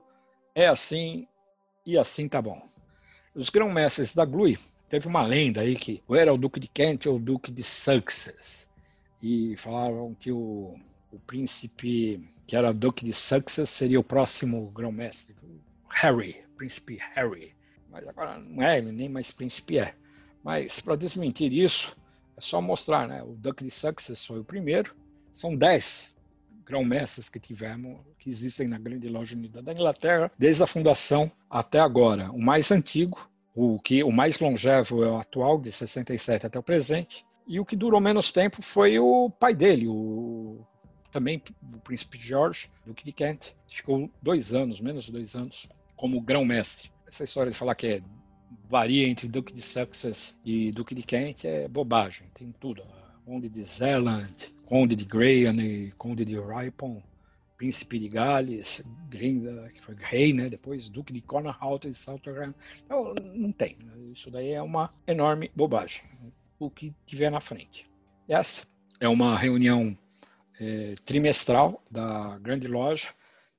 É assim e assim tá bom. Os grão-mestres da GLUI teve uma lenda aí que ou era o Duque de Kent ou o Duque de Sussex. E falavam que o, o príncipe que era Duque de Sussex seria o próximo grão-mestre. Harry, príncipe Harry. Mas agora não é, ele nem mais príncipe é. Mas para desmentir isso, é só mostrar, né? O Duque de Sussex foi o primeiro. São dez grão-mestres que tivemos, que existem na Grande Loja Unida da Inglaterra, desde a fundação até agora. O mais antigo o que o mais longevo é o atual, de 67 até o presente. E o que durou menos tempo foi o pai dele, o também o príncipe George, duque de Kent. Ficou dois anos, menos de dois anos, como grão-mestre. Essa história de falar que é, varia entre duque de Sussex e duque de Kent é bobagem. Tem tudo. Conde de Zeeland, conde de Graham conde de Ripon príncipe de Gales, Grinda, que foi rei, né? Depois duque de Cornwall e Southern. Então, não tem. Isso daí é uma enorme bobagem. O que tiver na frente. Essa é uma reunião é, trimestral da grande loja.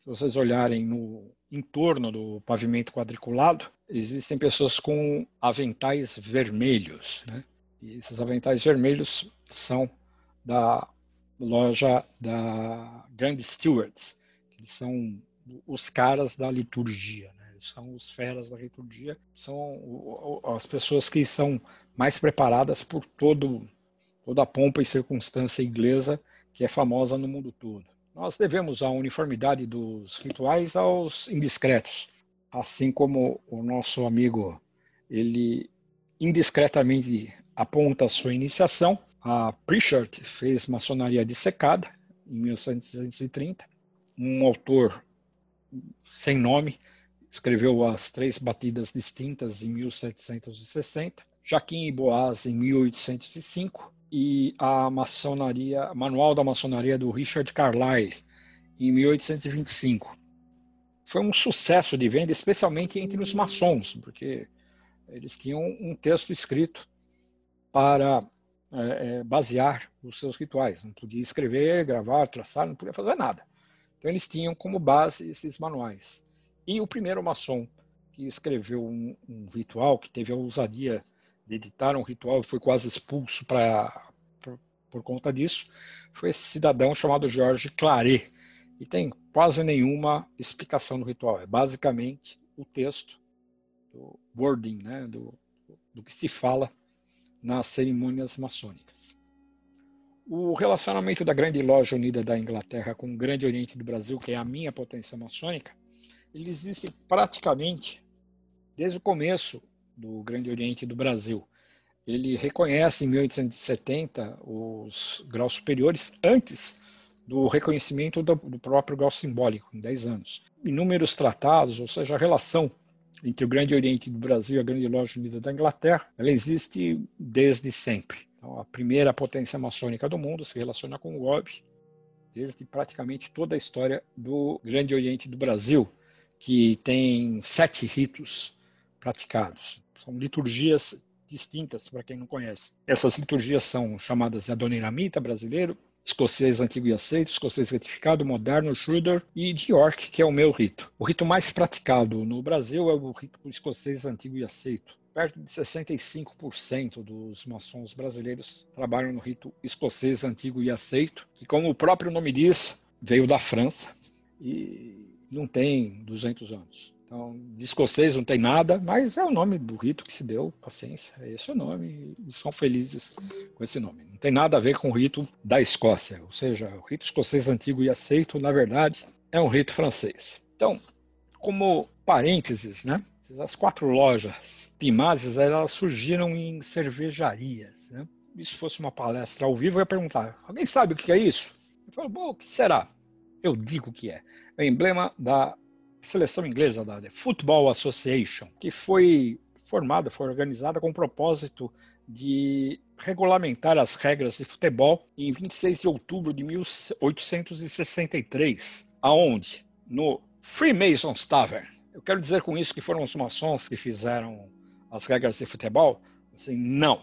Se vocês olharem no entorno do pavimento quadriculado, existem pessoas com aventais vermelhos, né? E esses aventais vermelhos são da loja da Grand Stewards, que são os caras da liturgia, né? são os feras da liturgia, são as pessoas que são mais preparadas por todo, toda a pompa e circunstância inglesa que é famosa no mundo todo. Nós devemos a uniformidade dos rituais aos indiscretos, assim como o nosso amigo ele indiscretamente aponta sua iniciação, a Pritchard fez maçonaria dissecada em 1730. Um autor sem nome escreveu as três batidas distintas em 1760. Jaquim Boaz em 1805 e a maçonaria, manual da maçonaria do Richard Carlyle em 1825. Foi um sucesso de venda, especialmente entre os maçons, porque eles tinham um texto escrito para é, é, basear os seus rituais. Não podia escrever, gravar, traçar, não podia fazer nada. Então eles tinham como base esses manuais. E o primeiro maçom que escreveu um, um ritual, que teve a ousadia de editar um ritual foi quase expulso pra, por, por conta disso, foi esse cidadão chamado Jorge Claret. E tem quase nenhuma explicação do ritual. É basicamente o texto, do wording, né, do, do que se fala nas cerimônias maçônicas. O relacionamento da Grande Loja Unida da Inglaterra com o Grande Oriente do Brasil, que é a minha potência maçônica, ele existe praticamente desde o começo do Grande Oriente do Brasil. Ele reconhece em 1870 os graus superiores antes do reconhecimento do, próprio grau simbólico, em 10 anos. Inúmeros tratados, ou seja, a relação entre o Grande Oriente do Brasil e a Grande Loja Unida da Inglaterra, ela existe desde sempre. Então, a primeira potência maçônica do mundo se relaciona com o GOB desde praticamente toda a história do Grande Oriente do Brasil, que tem sete ritos praticados. São liturgias distintas para quem não conhece. Essas liturgias são chamadas de Adoniramita brasileiro, escocês antigo e aceito, escocês retificado, moderno, Schroeder e de York, que é o meu rito. O rito mais praticado no Brasil é o rito escocês antigo e aceito. Perto de 65% dos maçons brasileiros trabalham no rito escocês antigo e aceito, que, como o próprio nome diz, veio da França e não tem 200 anos. Então, de escocês não tem nada, mas é o nome do rito que se deu, paciência, é esse o nome, e são felizes com esse nome. Não tem nada a ver com o rito da Escócia, ou seja, o rito escocês antigo e aceito, na verdade, é um rito francês. Então, Como parênteses, né? As quatro lojas Pimazes, elas surgiram em cervejarias, né? Se fosse uma palestra ao vivo, eu ia perguntar: alguém sabe o que é isso? Eu falo, bom, o que será? Eu digo que é. É o emblema da seleção inglesa, da Football Association, que foi formada, foi organizada com o propósito de regulamentar as regras de futebol em 26 de outubro de 1863, aonde no Freemasons Tavern. Eu quero dizer com isso que foram os maçons que fizeram as regras de futebol? Assim, não,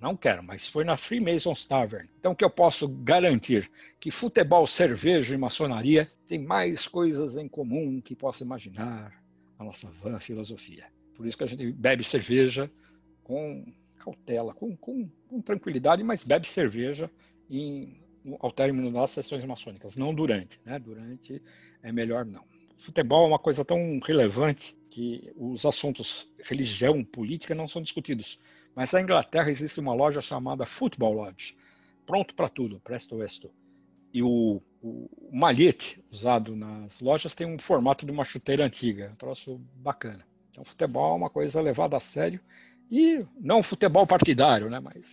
não quero, mas foi na Freemasons Tavern. Então, o que eu posso garantir? Que futebol, cerveja e maçonaria têm mais coisas em comum que possa imaginar a nossa vã filosofia. Por isso que a gente bebe cerveja com cautela, com, com, com tranquilidade, mas bebe cerveja em, ao término das sessões maçônicas, não durante. Né? Durante é melhor não. Futebol é uma coisa tão relevante que os assuntos religião, política não são discutidos. Mas na Inglaterra existe uma loja chamada Football Lodge, pronto para tudo, presto esto. E o, o, malhete usado nas lojas tem um formato de uma chuteira antiga, um troço bacana. Então, futebol é uma coisa levada a sério e não futebol partidário, né? Mas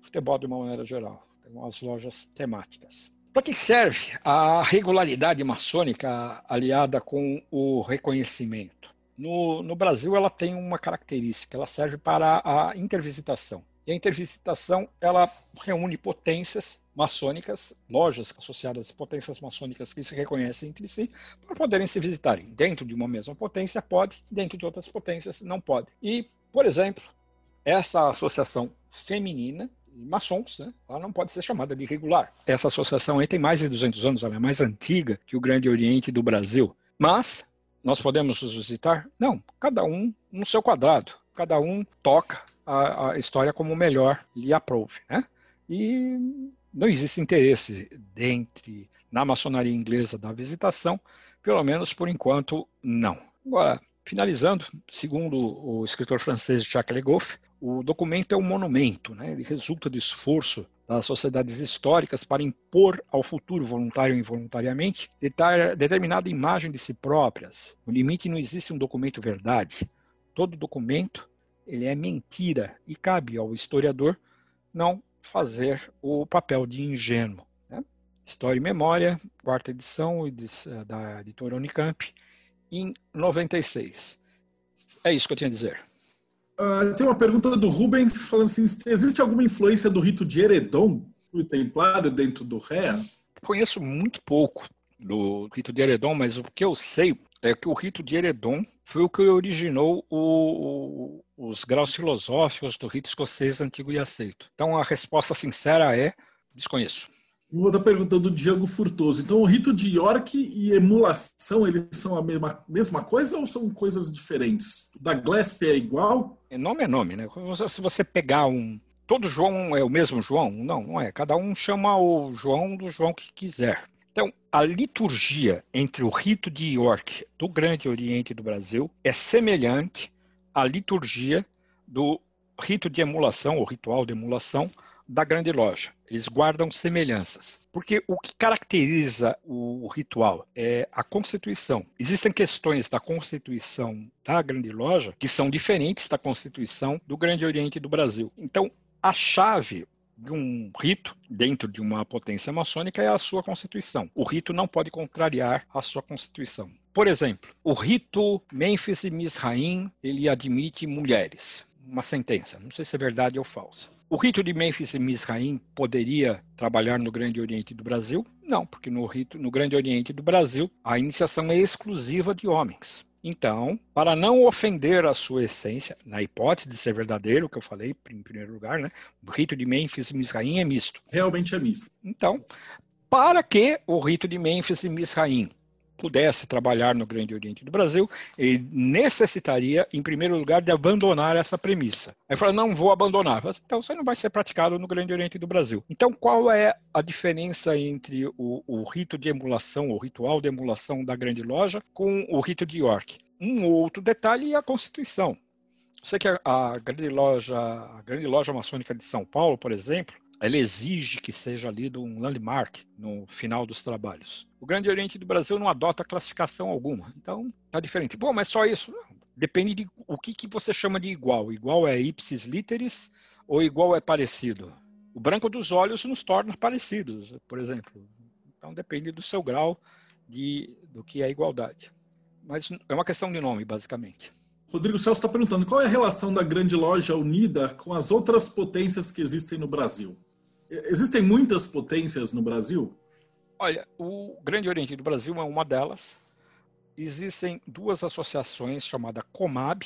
futebol de uma maneira geral. Tem umas lojas temáticas. Para que serve a regularidade maçônica aliada com o reconhecimento? No, no, Brasil, ela tem uma característica, ela serve para a intervisitação. E a intervisitação, ela reúne potências maçônicas, lojas associadas a potências maçônicas que se reconhecem entre si, para poderem se visitarem. Dentro de uma mesma potência pode, dentro de outras potências não pode. E por exemplo, essa associação feminina, maçons, né, ela não pode ser chamada de irregular. Essa associação aí tem mais de 200 anos, ela é mais antiga que o Grande Oriente do Brasil. Mas nós podemos visitar? Não, cada um no seu quadrado. Cada um toca a, a história como melhor lhe aprove. Né? E não existe interesse dentre na maçonaria inglesa da visitação, pelo menos por enquanto não. Agora, Finalizando, segundo o escritor francês Jacques Le Goff, o documento é um monumento, né? ele resulta do esforço das sociedades históricas para impor ao futuro, voluntário ou involuntariamente, determinada imagem de si próprias. No limite não existe um documento verdade. Todo documento ele é mentira e cabe ao historiador não fazer o papel de ingênuo. Né? História e Memória, quarta edição da editora Unicamp, em 96. É isso que eu tinha a dizer. Uh, tem uma pergunta do Ruben falando assim: existe alguma influência do rito de Eredon, o templário, dentro do REA? Conheço muito pouco do rito de Eredon, mas o que eu sei é que o rito de Eredon foi o que originou o, o, os graus filosóficos do rito escocês antigo e aceito. Então a resposta sincera é: desconheço. Outra pergunta do Diego Furtoso. Então, o rito de York e emulação, eles são a mesma, mesma coisa ou são coisas diferentes? Da Gillespie é igual? É nome é nome, né? Se você pegar um... Todo João é o mesmo João? Não, não é. Cada um chama o João do João que quiser. Então, a liturgia entre o rito de York do Grande Oriente do Brasil é semelhante à liturgia do rito de emulação, ou ritual de emulação, da grande loja. Eles guardam semelhanças. Porque o que caracteriza o ritual é a constituição. Existem questões da constituição da grande loja que são diferentes da constituição do Grande Oriente do Brasil. Então, a chave de um rito dentro de uma potência maçônica é a sua constituição. O rito não pode contrariar a sua constituição. Por exemplo, o rito Memphis e Misraim, ele admite mulheres. Uma sentença, não sei se é verdade ou falsa. O rito de Mênfis e Misraim poderia trabalhar no Grande Oriente do Brasil? Não, porque no, rito, no Grande Oriente do Brasil a iniciação é exclusiva de homens. Então, para não ofender a sua essência, na hipótese de ser verdadeiro, que eu falei em primeiro lugar, né? O rito de Mênfis e Misraim é misto. Realmente é misto. Então, para que o rito de Mênfis e Misraim pudesse trabalhar no Grande Oriente do Brasil, ele necessitaria, em primeiro lugar, de abandonar essa premissa. Aí fala, não vou abandonar. Então, você não vai ser praticado no Grande Oriente do Brasil. Então, qual é a diferença entre o, o rito de emulação, o ritual de emulação da Grande Loja, com o rito de York? Um outro detalhe é a Constituição. Você que a, a grande loja, a grande loja maçônica de São Paulo, por exemplo, ela exige que seja lido um landmark no final dos trabalhos. O Grande Oriente do Brasil não adota classificação alguma, então tá diferente. Pô, mas só isso? Não. Depende de o que, que você chama de igual. Igual é ipsis literis ou igual é parecido? O branco dos olhos nos torna parecidos, por exemplo. Então depende do seu grau de, do que é igualdade. Mas é uma questão de nome, basicamente. Rodrigo Celso está perguntando qual é a relação da Grande Loja Unida com as outras potências que existem no Brasil? Existem muitas potências no Brasil? Olha, o Grande Oriente do Brasil é uma delas. Existem duas associações chamadas Comab,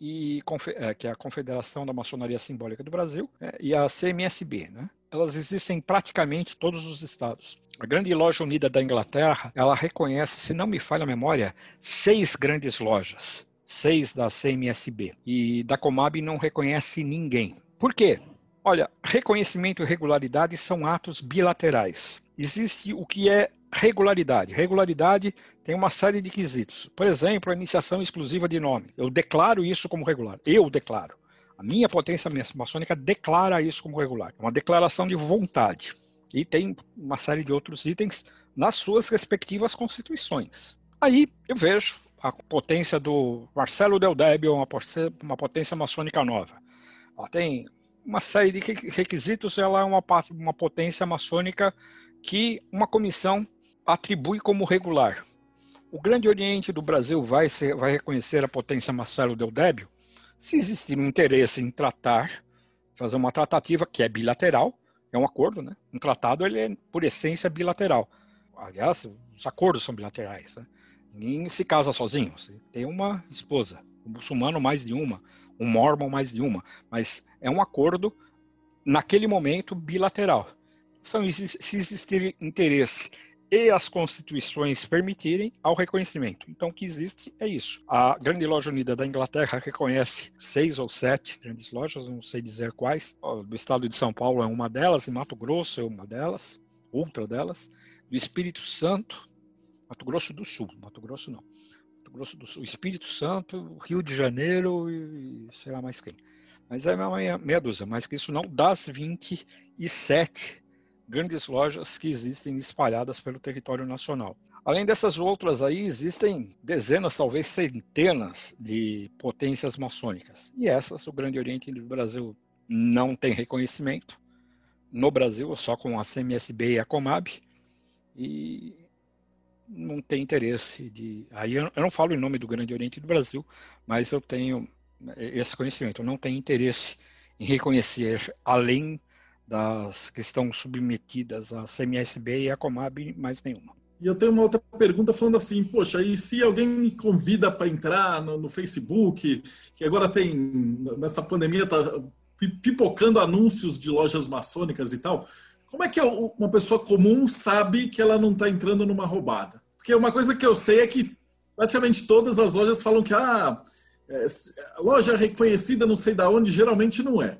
e, é, que é a Confederação da Maçonaria Simbólica do Brasil, né, e a CMSB. Né? Elas existem em praticamente todos os estados. A Grande Loja Unida da Inglaterra, ela reconhece, se não me falha a memória, seis grandes lojas, seis da CMSB. E da Comab não reconhece ninguém. Por quê? Olha, reconhecimento e regularidade são atos bilaterais. Existe o que é regularidade. Regularidade tem uma série de quesitos. Por exemplo, a iniciação exclusiva de nome. Eu declaro isso como regular. Eu declaro. A minha potência maçônica declara isso como regular. É uma declaração de vontade. E tem uma série de outros itens nas suas respectivas constituições. Aí eu vejo a potência do Marcelo Del Débio, uma potência, uma potência maçônica nova. Ela tem uma série de requisitos, ela é uma, uma potência maçônica que uma comissão atribui como regular. O Grande Oriente do Brasil vai, ser, vai reconhecer a potência Marcelo Del Débio se existir um interesse em tratar, fazer uma tratativa que é bilateral, é um acordo, né? Um tratado ele é por essência bilateral. Aliás, os acordos são bilaterais. Né? Ninguém se casa sozinho. Tem uma esposa, um muçulmano mais de uma, um mormon mais de uma, mas é um acordo naquele momento bilateral. São se existir interesse e as constituições permitirem ao reconhecimento. Então, o que existe é isso. A Grande Loja Unida da Inglaterra reconhece seis ou sete grandes lojas, não sei dizer quais. Do estado de São Paulo é uma delas, e Mato Grosso é uma delas, outra delas. Do Espírito Santo, Mato Grosso do Sul, Mato Grosso não. Mato Grosso do Sul, Espírito Santo, Rio de Janeiro e sei lá mais quem. Mas é meia, meia dúzia, mais que isso não, das 27 grandes lojas que existem espalhadas pelo território nacional. Além dessas outras aí, existem dezenas, talvez centenas de potências maçônicas. E essas, o Grande Oriente do Brasil não tem reconhecimento. No Brasil, só com a CMSB e a Comab. E não tem interesse de. Aí eu não falo em nome do Grande Oriente do Brasil, mas eu tenho esse conhecimento. Não tenho interesse em reconhecer, além das que estão submetidas à CMSB e à Comab, mais nenhuma. E eu tenho uma outra pergunta falando assim, poxa, e se alguém me convida para entrar no, no, Facebook, que agora tem, nessa pandemia, tá pipocando anúncios de lojas maçônicas e tal, como é que uma pessoa comum sabe que ela não está entrando numa roubada? Porque uma coisa que eu sei é que praticamente todas as lojas falam que ah, é, loja reconhecida não sei da onde, geralmente não é.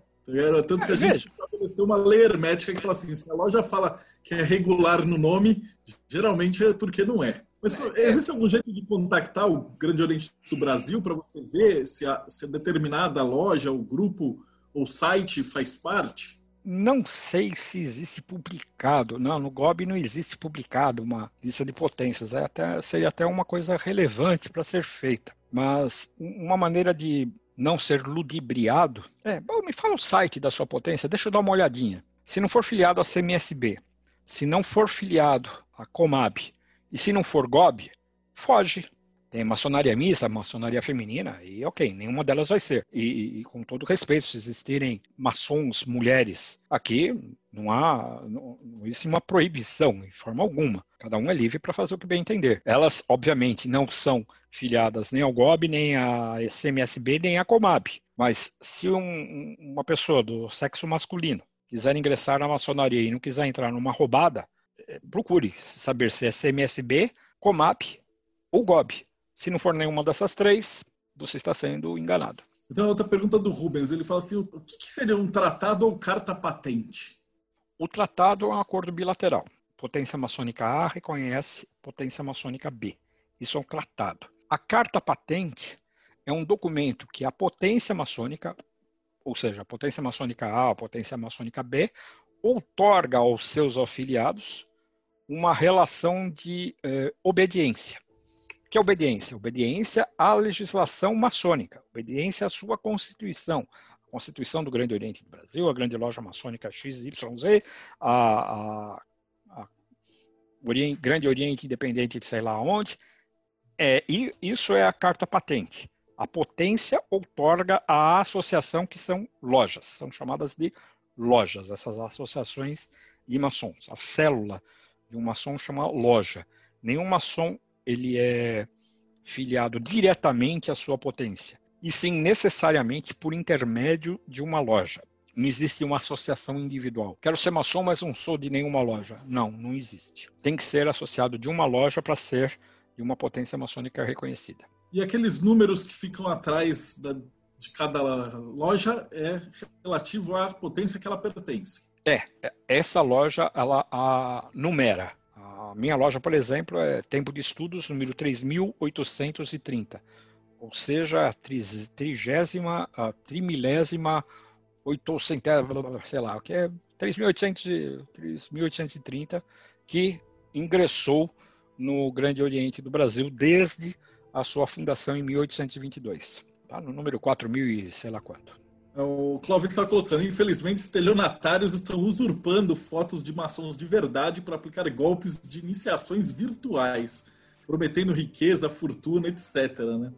Tanto que a gente estabeleceu uma lei hermética que fala assim, se a loja fala que é regular no nome, geralmente é porque não é. Mas é. existe algum jeito de contactar o Grande Oriente do Brasil para você ver se a, se a determinada loja, o grupo ou site faz parte? Não sei se existe publicado, não, no GOB não existe publicado uma lista de potências, é até, seria até uma coisa relevante para ser feita. Mas uma maneira de não ser ludibriado é, bom, me fala o site da sua potência, deixa eu dar uma olhadinha. Se não for filiado à CMSB, se não for filiado à Comab e se não for GOB, foge, tem maçonaria mista, maçonaria feminina, e ok, nenhuma delas vai ser. E, e, com todo respeito, se existirem maçons mulheres aqui, não há não, existe uma proibição, de forma alguma. Cada um é livre para fazer o que bem entender. Elas, obviamente, não são filiadas nem ao GOB, nem à CMSB, nem à Comab. Mas se um, uma pessoa do sexo masculino quiser ingressar na maçonaria e não quiser entrar numa roubada, eh, procure saber se é CMSB, Comab ou GOB. Se não for nenhuma dessas três, você está sendo enganado. Então, outra pergunta do Rubens. Ele fala assim: o que seria um tratado ou carta patente? O tratado é um acordo bilateral. Potência maçônica A reconhece potência maçônica B. Isso é um tratado. A carta patente é um documento que a potência maçônica, ou seja, a potência maçônica A, a potência maçônica B, outorga aos seus afiliados uma relação de eh, obediência. Que é obediência? Obediência à legislação maçônica, obediência à sua Constituição, a Constituição do Grande Oriente do Brasil, a Grande Loja Maçônica XYZ, a, a, a Oriente, Grande Oriente Independente de sei lá onde. É, e isso é a carta patente. A potência outorga à associação que são lojas, são chamadas de lojas, essas associações de maçons. A célula de um maçom chama loja. Nenhum maçom ele é filiado diretamente à sua potência, e sim necessariamente por intermédio de uma loja. Não existe uma associação individual. Quero ser maçom, mas não sou de nenhuma loja. Não, não existe. Tem que ser associado de uma loja para ser de uma potência maçônica reconhecida. E aqueles números que ficam atrás da, de cada loja é relativo à potência que ela pertence. É, essa loja ela a, numera. Minha loja, por exemplo, é Tempo de Estudos número 3830, ou seja, trigésima, a trimilésima, oitocentésima, sei lá, o que é 3.830, que ingressou no Grande Oriente do Brasil desde a sua fundação em 1822. Tá no número 4.000 e sei lá quanto. É, o Clóvis está colocando, infelizmente, estelionatários estão usurpando fotos de maçons de verdade para aplicar golpes de iniciações virtuais, prometendo riqueza, fortuna, etc. Né?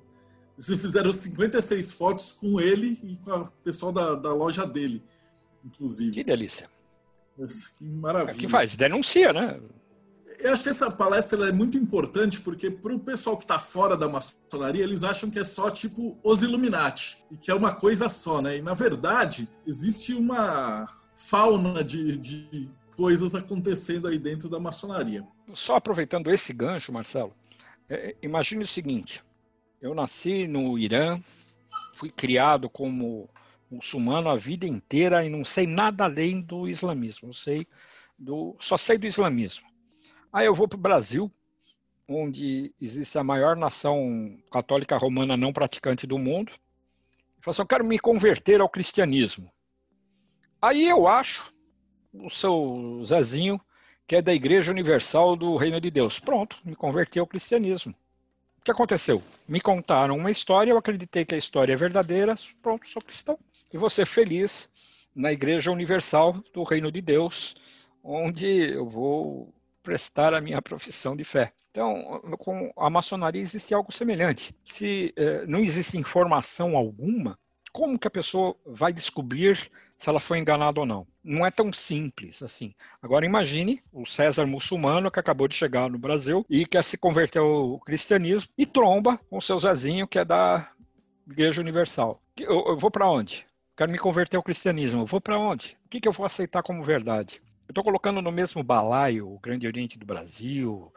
Eles fizeram 56 fotos com ele e com o pessoal da, da loja dele, inclusive. Que delícia. Que maravilha. O que faz? Denuncia, né? Eu acho que essa palestra é muito importante porque para o pessoal que está fora da maçonaria, eles acham que é só tipo os Illuminati e que é uma coisa só, né? E na verdade existe uma fauna de, de coisas acontecendo aí dentro da maçonaria. Só aproveitando esse gancho, Marcelo, é, imagine o seguinte: eu nasci no Irã, fui criado como muçulmano a vida inteira e não sei nada além do islamismo. sei do, só sei do islamismo. Aí eu vou para o Brasil, onde existe a maior nação católica romana não praticante do mundo. Eu falo assim, eu quero me converter ao cristianismo. Aí eu acho o seu Zezinho, que é da Igreja Universal do Reino de Deus. Pronto, me converti ao cristianismo. O que aconteceu? Me contaram uma história, eu acreditei que a história é verdadeira, pronto, sou cristão. E ser feliz na Igreja Universal do Reino de Deus, onde eu vou prestar a minha profissão de fé. Então, com a maçonaria existe algo semelhante. Se eh, não existe informação alguma, como que a pessoa vai descobrir se ela foi enganada ou não? Não é tão simples assim. Agora imagine o César muçulmano que acabou de chegar no Brasil e quer se converter ao cristianismo e tromba com seu Zezinho que é da Igreja Universal. Eu, eu vou para onde? Quero me converter ao cristianismo. Eu vou para onde? O que, que eu vou aceitar como verdade? Eu estou colocando no mesmo balaio o Grande Oriente do Brasil,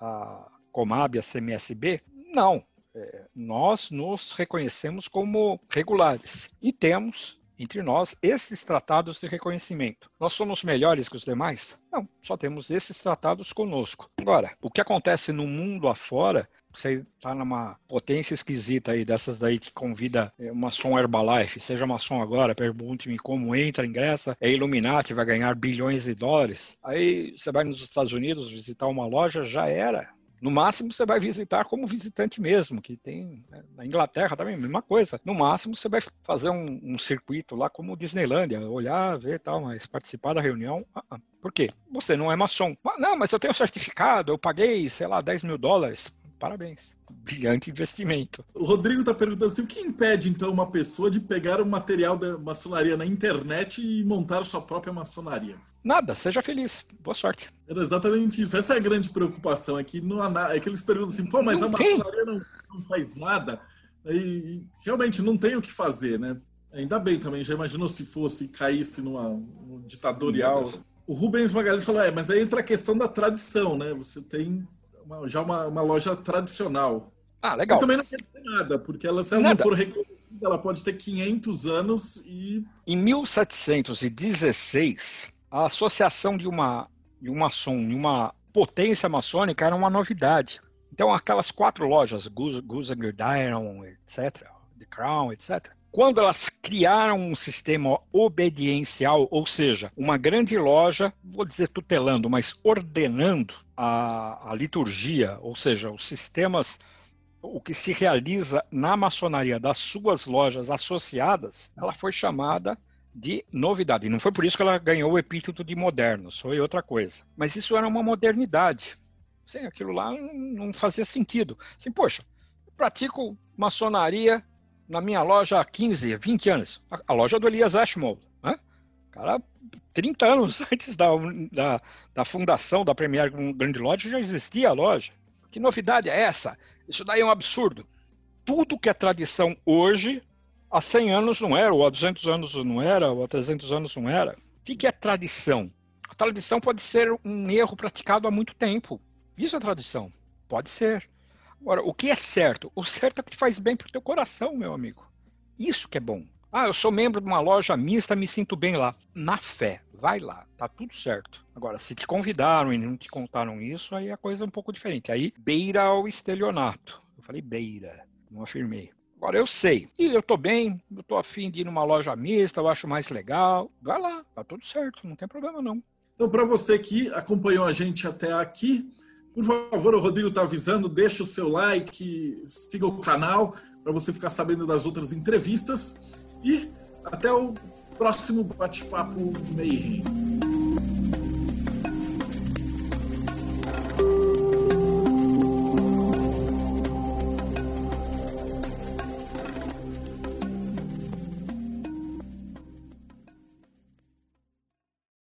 a Comab, a CMSB? Não. É, nós nos reconhecemos como regulares e temos entre nós esses tratados de reconhecimento. Nós somos melhores que os demais? Não, só temos esses tratados conosco. Agora, o que acontece no mundo afora você está numa potência esquisita aí, dessas daí que convida é, uma som Herbalife, seja uma som agora, pergunte-me como entra, ingressa, é Illuminati, vai ganhar bilhões de dólares. Aí você vai nos Estados Unidos visitar uma loja, já era. No máximo, você vai visitar como visitante mesmo, que tem né, na Inglaterra também, mesma coisa. No máximo, você vai fazer um, um circuito lá como Disneylândia, olhar, ver tal, mas participar da reunião. Uh -uh. Por quê? Você não é maçom. Ah, não, mas eu tenho certificado, eu paguei, sei lá, 10 mil dólares parabéns. Brilhante investimento. O Rodrigo está perguntando assim: o que impede, então, uma pessoa de pegar o material da maçonaria na internet e montar sua própria maçonaria? Nada, seja feliz. Boa sorte. Era exatamente isso. Essa é a grande preocupação. É que, não há é que eles perguntam assim: pô, mas não a maçonaria não, não, faz nada. E realmente não tem o que fazer, né? Ainda bem também, já imaginou se fosse, caísse numa um ditatorial. O Rubens Magalhães falou: é, mas aí entra a questão da tradição, né? Você tem uma, já uma, uma, loja tradicional. Ah, legal. Mas também não quer dizer nada, porque ela, se ela nada. não for reconhecida, ela pode ter 500 anos e... Em 1716, a associação de uma, de uma maçom, de uma potência maçônica era uma novidade. Então, aquelas quatro lojas, Gusanger Diron, etc., The Crown, etc., quando elas criaram um sistema obediencial, ou seja, uma grande loja, vou dizer tutelando, mas ordenando a, a liturgia, ou seja, os sistemas o que se realiza na maçonaria das suas lojas associadas, ela foi chamada de novidade. E não foi por isso que ela ganhou o epíteto de moderno, foi outra coisa. Mas isso era uma modernidade. Sim, aquilo lá não fazia sentido. Assim, poxa, eu pratico maçonaria na minha loja há 15, 20 anos. A, loja do Elias Ashmole. Né? Cara, 30 anos antes da, da, da fundação da Premier Grande Loja já existia a loja. Que novidade é essa? Isso daí é um absurdo. Tudo que é tradição hoje, há 100 anos não era, ou há 200 anos não era, ou há 300 anos não era. O que é tradição? A tradição pode ser um erro praticado há muito tempo. Isso é tradição. Pode ser. Agora, o que é certo? O certo é que te faz bem para o teu coração, meu amigo. Isso que é bom. Ah, eu sou membro de uma loja mista, me sinto bem lá. Na fé, vai lá, tá tudo certo. Agora, se te convidaram e não te contaram isso, aí a coisa é um pouco diferente. Aí beira ao estelionato. Eu falei beira, não afirmei. Agora eu sei. E eu tô bem, eu tô afim de ir numa loja mista, eu acho mais legal. Vai lá, tá tudo certo, não tem problema não. Então, para você que acompanhou a gente até aqui, por favor, o Rodrigo está avisando, deixa o seu like, siga o canal para você ficar sabendo das outras entrevistas. E até o próximo bate-papo Mayhem.